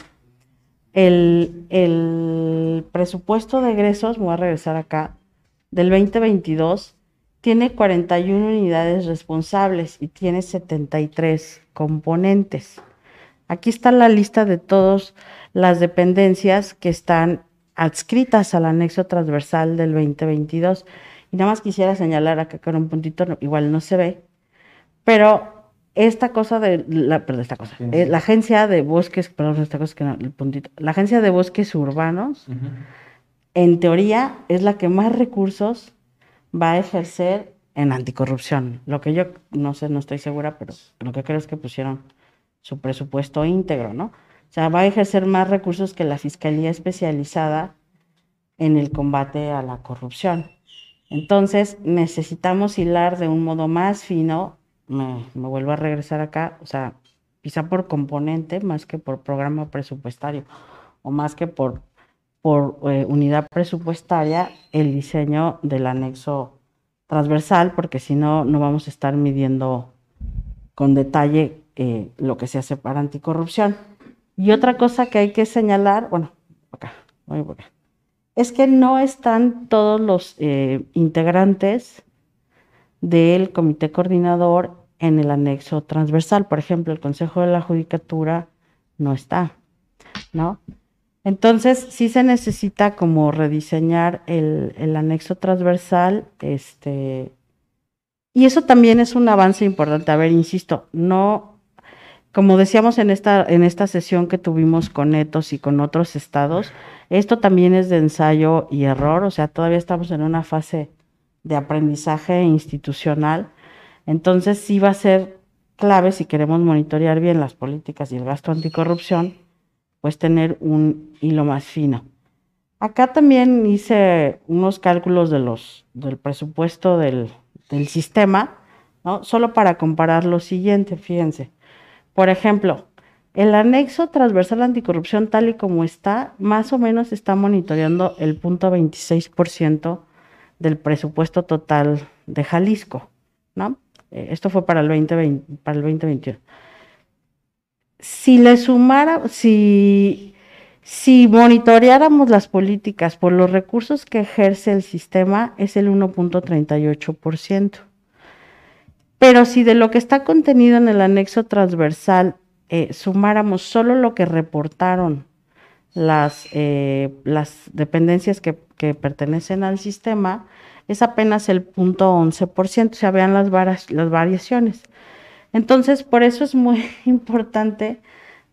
El, presupuesto de egresos, voy a regresar acá, del 2022, tiene 41 unidades responsables y tiene 73 componentes. Aquí está la lista de todas las dependencias que están adscritas al anexo transversal del 2022. Y nada más quisiera señalar acá con un puntito, igual no se ve, pero esta cosa de la, perdón, esta cosa, eh, la agencia de bosques, perdón, esta cosa que no, el puntito, la agencia de bosques urbanos, en teoría es la que más recursos va a ejercer en anticorrupción. Lo que yo no sé, no estoy segura, pero lo que creo es que pusieron su presupuesto íntegro, ¿no? O sea, va a ejercer más recursos que la Fiscalía Especializada en el combate a la corrupción. Entonces, necesitamos hilar de un modo más fino, me, vuelvo a regresar acá, o sea, quizá por componente más que por programa presupuestario o más que por, por eh, unidad presupuestaria, el diseño del anexo transversal, porque si no, no vamos a estar midiendo con detalle eh, lo que se hace para anticorrupción. Y otra cosa que hay que señalar, bueno, acá, voy acá, es que no están todos los eh, integrantes del comité coordinador en el anexo transversal. Por ejemplo, el Consejo de la Judicatura no está, ¿no? Entonces, sí se necesita como rediseñar el, el anexo transversal, este, y eso también es un avance importante. A ver, insisto, no como decíamos en esta, en esta sesión que tuvimos con ETOS y con otros estados, esto también es de ensayo y error, o sea, todavía estamos en una fase de aprendizaje institucional. Entonces sí va a ser clave si queremos monitorear bien las políticas y el gasto anticorrupción, pues tener un hilo más fino. Acá también hice unos cálculos de los, del presupuesto del, del sistema, ¿no? solo para comparar lo siguiente, fíjense. Por ejemplo, el anexo transversal anticorrupción tal y como está, más o menos está monitoreando el punto 26% del presupuesto total de Jalisco, ¿no? Eh, esto fue para el, 2020, para el 2021. Si le sumara, si, si monitoreáramos las políticas por los recursos que ejerce el sistema, es el 1.38%. Pero si de lo que está contenido en el anexo transversal eh, sumáramos solo lo que reportaron las, eh, las dependencias que, pertenecen al sistema, es apenas el punto 11%, o sea, vean las, las variaciones. Entonces, por eso es muy importante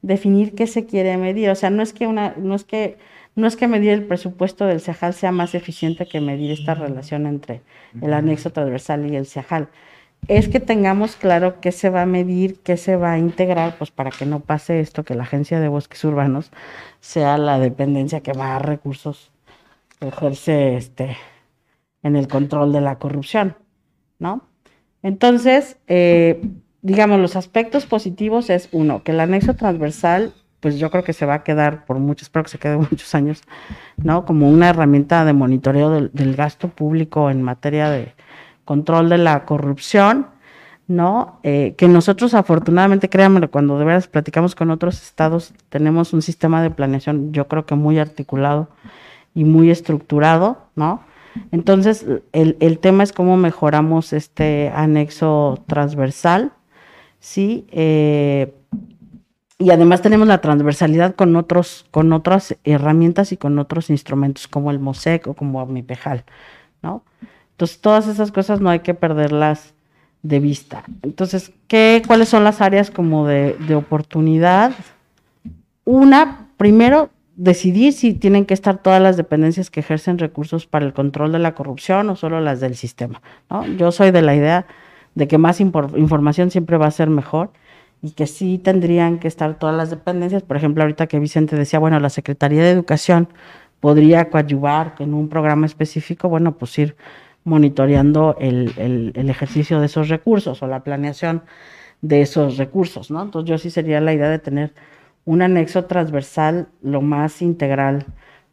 definir qué se quiere medir. O sea, no es que una, no es que, no es que medir el presupuesto del CEJAL sea más eficiente que medir esta relación entre el anexo transversal y el CEJAL es que tengamos claro qué se va a medir, qué se va a integrar, pues para que no pase esto, que la Agencia de Bosques Urbanos sea la dependencia que más recursos ejerce este, en el control de la corrupción, ¿no? Entonces, eh, digamos, los aspectos positivos es uno, que el anexo transversal, pues yo creo que se va a quedar por muchos, espero que se quede muchos años, ¿no? Como una herramienta de monitoreo del gasto público en materia de, control de la corrupción, ¿no? Eh, que nosotros afortunadamente, créanmelo, cuando de veras platicamos con otros estados, tenemos un sistema de planeación, yo creo que muy articulado y muy estructurado, ¿no? Entonces, el, tema es cómo mejoramos este anexo transversal, ¿sí? Eh, y además tenemos la transversalidad con, otros, con otras herramientas y con otros instrumentos como el MOSEC o como MIPEJAL, ¿no? Entonces, todas esas cosas no hay que perderlas de vista. Entonces, ¿qué, ¿cuáles son las áreas como de, oportunidad? Una, primero, decidir si tienen que estar todas las dependencias que ejercen recursos para el control de la corrupción o solo las del sistema. Yo soy de la idea de que más información siempre va a ser mejor y que sí tendrían que estar todas las dependencias. Por ejemplo, ahorita que Vicente decía, bueno, la Secretaría de Educación podría coadyuvar en un programa específico, bueno, pues ir monitoreando el, ejercicio de esos recursos o la planeación de esos recursos, ¿no? Entonces yo sí sería la idea de tener un anexo transversal lo más integral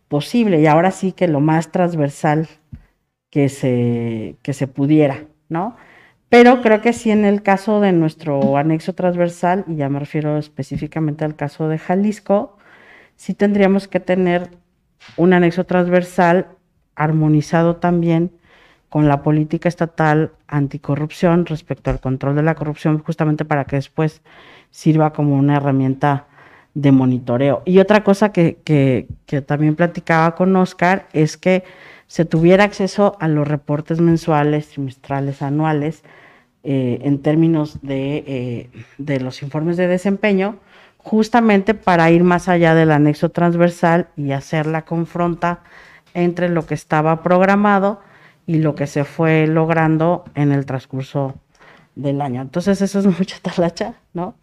posible y ahora sí que lo más transversal que se, que se pudiera, ¿no? Pero creo que sí en el caso de nuestro anexo transversal, y ya me refiero específicamente al caso de Jalisco, sí tendríamos que tener un anexo transversal armonizado también con la política estatal anticorrupción respecto al control de la corrupción, justamente para que después sirva como una herramienta de monitoreo. Y otra cosa que, que, también platicaba con Oscar es que se tuviera acceso a los reportes mensuales, trimestrales, anuales, eh, en términos de, eh, de los informes de desempeño, justamente para ir más allá del anexo transversal y hacer la confronta entre lo que estaba programado y lo que se fue logrando en el transcurso del año. Entonces eso es mucha talacha, ¿no?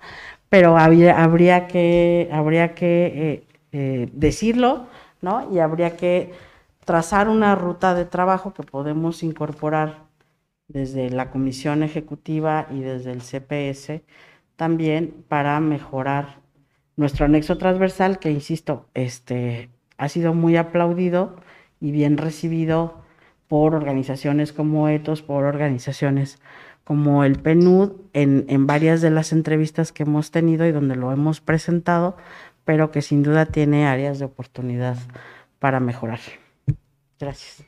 Pero habría, habría que, habría que eh, eh, decirlo, ¿no? Y habría que trazar una ruta de trabajo que podemos incorporar desde la Comisión Ejecutiva y desde el CPS también para mejorar nuestro anexo transversal, que insisto, este, ha sido muy aplaudido y bien recibido por organizaciones como ETOS, por organizaciones como el PNUD, en, en varias de las entrevistas que hemos tenido y donde lo hemos presentado, pero que sin duda tiene áreas de oportunidad para mejorar. Gracias.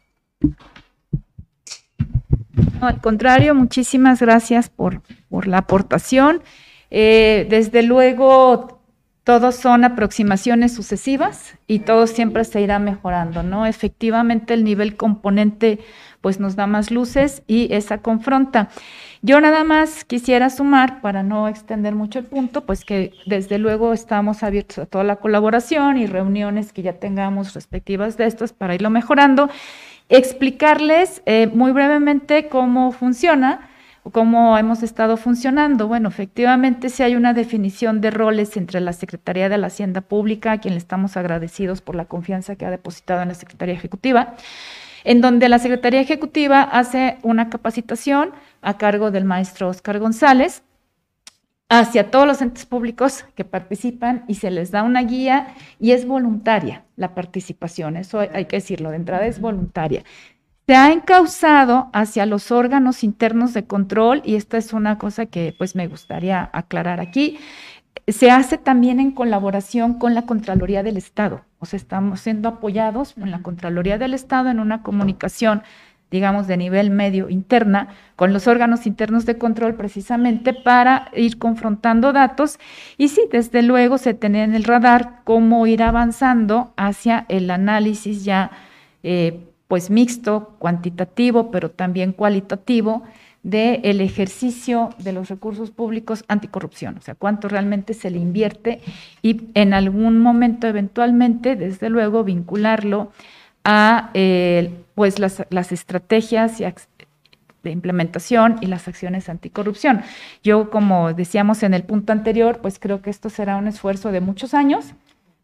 al contrario, muchísimas gracias por, por la aportación. Eh, desde luego, todos son aproximaciones sucesivas y todo siempre se irá mejorando, ¿no? Efectivamente el nivel componente pues nos da más luces y esa confronta. Yo nada más quisiera sumar, para no extender mucho el punto, pues que desde luego estamos abiertos a toda la colaboración y reuniones que ya tengamos respectivas de estas para irlo mejorando. Explicarles eh, muy brevemente cómo funciona cómo hemos estado funcionando. Bueno, efectivamente sí hay una definición de roles entre la Secretaría de la Hacienda Pública, a quien le estamos agradecidos por la confianza que ha depositado en la Secretaría Ejecutiva, en donde la Secretaría Ejecutiva hace una capacitación a cargo del maestro Oscar González hacia todos los entes públicos que participan y se les da una guía y es voluntaria la participación, eso hay que decirlo, de entrada es voluntaria. Se ha encausado hacia los órganos internos de control, y esta es una cosa que pues me gustaría aclarar aquí, se hace también en colaboración con la Contraloría del Estado. O sea, estamos siendo apoyados con la Contraloría del Estado en una comunicación, digamos, de nivel medio interna con los órganos internos de control precisamente para ir confrontando datos. Y sí, desde luego se tenía en el radar cómo ir avanzando hacia el análisis ya eh, pues mixto, cuantitativo, pero también cualitativo del el ejercicio de los recursos públicos anticorrupción, o sea, cuánto realmente se le invierte y en algún momento eventualmente, desde luego, vincularlo a eh, pues las, estrategias de implementación y las acciones anticorrupción. Yo, como decíamos en el punto anterior, pues creo que esto será un esfuerzo de muchos años,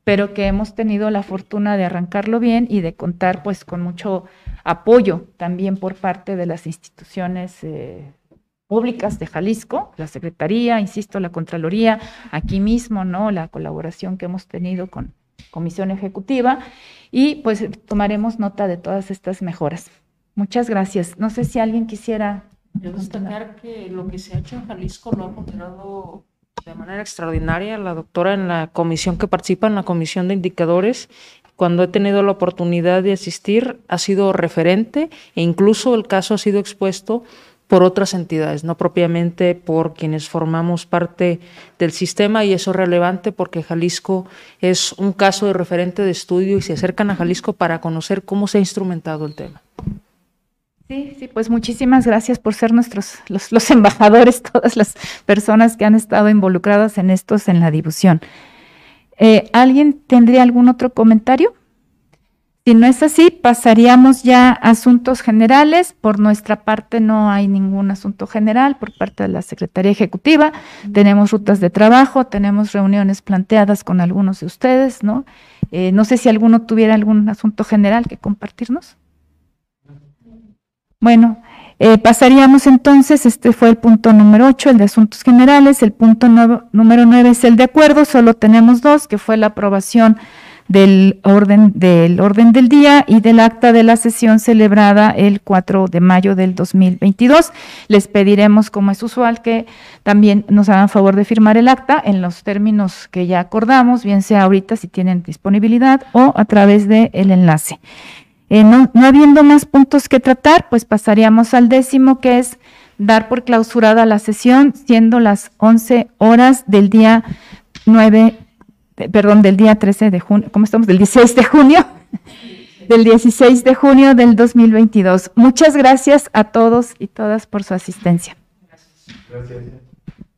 pero que hemos tenido la fortuna de arrancarlo bien y de contar pues con mucho apoyo también por parte de las instituciones eh, públicas de Jalisco, la Secretaría, insisto, la Contraloría, aquí mismo, ¿no? La colaboración que hemos tenido con Comisión Ejecutiva y pues tomaremos nota de todas estas mejoras. Muchas gracias. No sé si alguien quisiera... Destacar que lo que se ha hecho en Jalisco lo ha ponderado de manera extraordinaria la doctora en la comisión que participa, en la comisión de indicadores. Cuando he tenido la oportunidad de asistir, ha sido referente e incluso el caso ha sido expuesto por otras entidades, no propiamente por quienes formamos parte del sistema y eso es relevante porque Jalisco es un caso de referente de estudio y se acercan a Jalisco para conocer cómo se ha instrumentado el tema. Sí, sí, pues muchísimas gracias por ser nuestros, los, embajadores, todas las personas que han estado involucradas en estos en la difusión. Eh, ¿Alguien tendría algún otro comentario? Si no es así, pasaríamos ya a asuntos generales. Por nuestra parte no hay ningún asunto general por parte de la Secretaría Ejecutiva. Tenemos rutas de trabajo, tenemos reuniones planteadas con algunos de ustedes, ¿no? Eh, no sé si alguno tuviera algún asunto general que compartirnos. Bueno, eh, pasaríamos entonces, este fue el punto número 8, el de asuntos generales, el punto número 9 es el de acuerdo, solo tenemos dos, que fue la aprobación del orden, del orden del día y del acta de la sesión celebrada el 4 de mayo del 2022. Les pediremos, como es usual, que también nos hagan favor de firmar el acta en los términos que ya acordamos, bien sea ahorita si tienen disponibilidad o a través del el enlace. Eh, no, habiendo más puntos que tratar, pues pasaríamos al décimo, que es dar por clausurada la sesión, siendo las 11 horas del día 9, perdón, del día 13 de junio, ¿cómo estamos? Del 16 de junio, del 16 de junio del 2022. Muchas gracias a todos y todas por su asistencia. Gracias.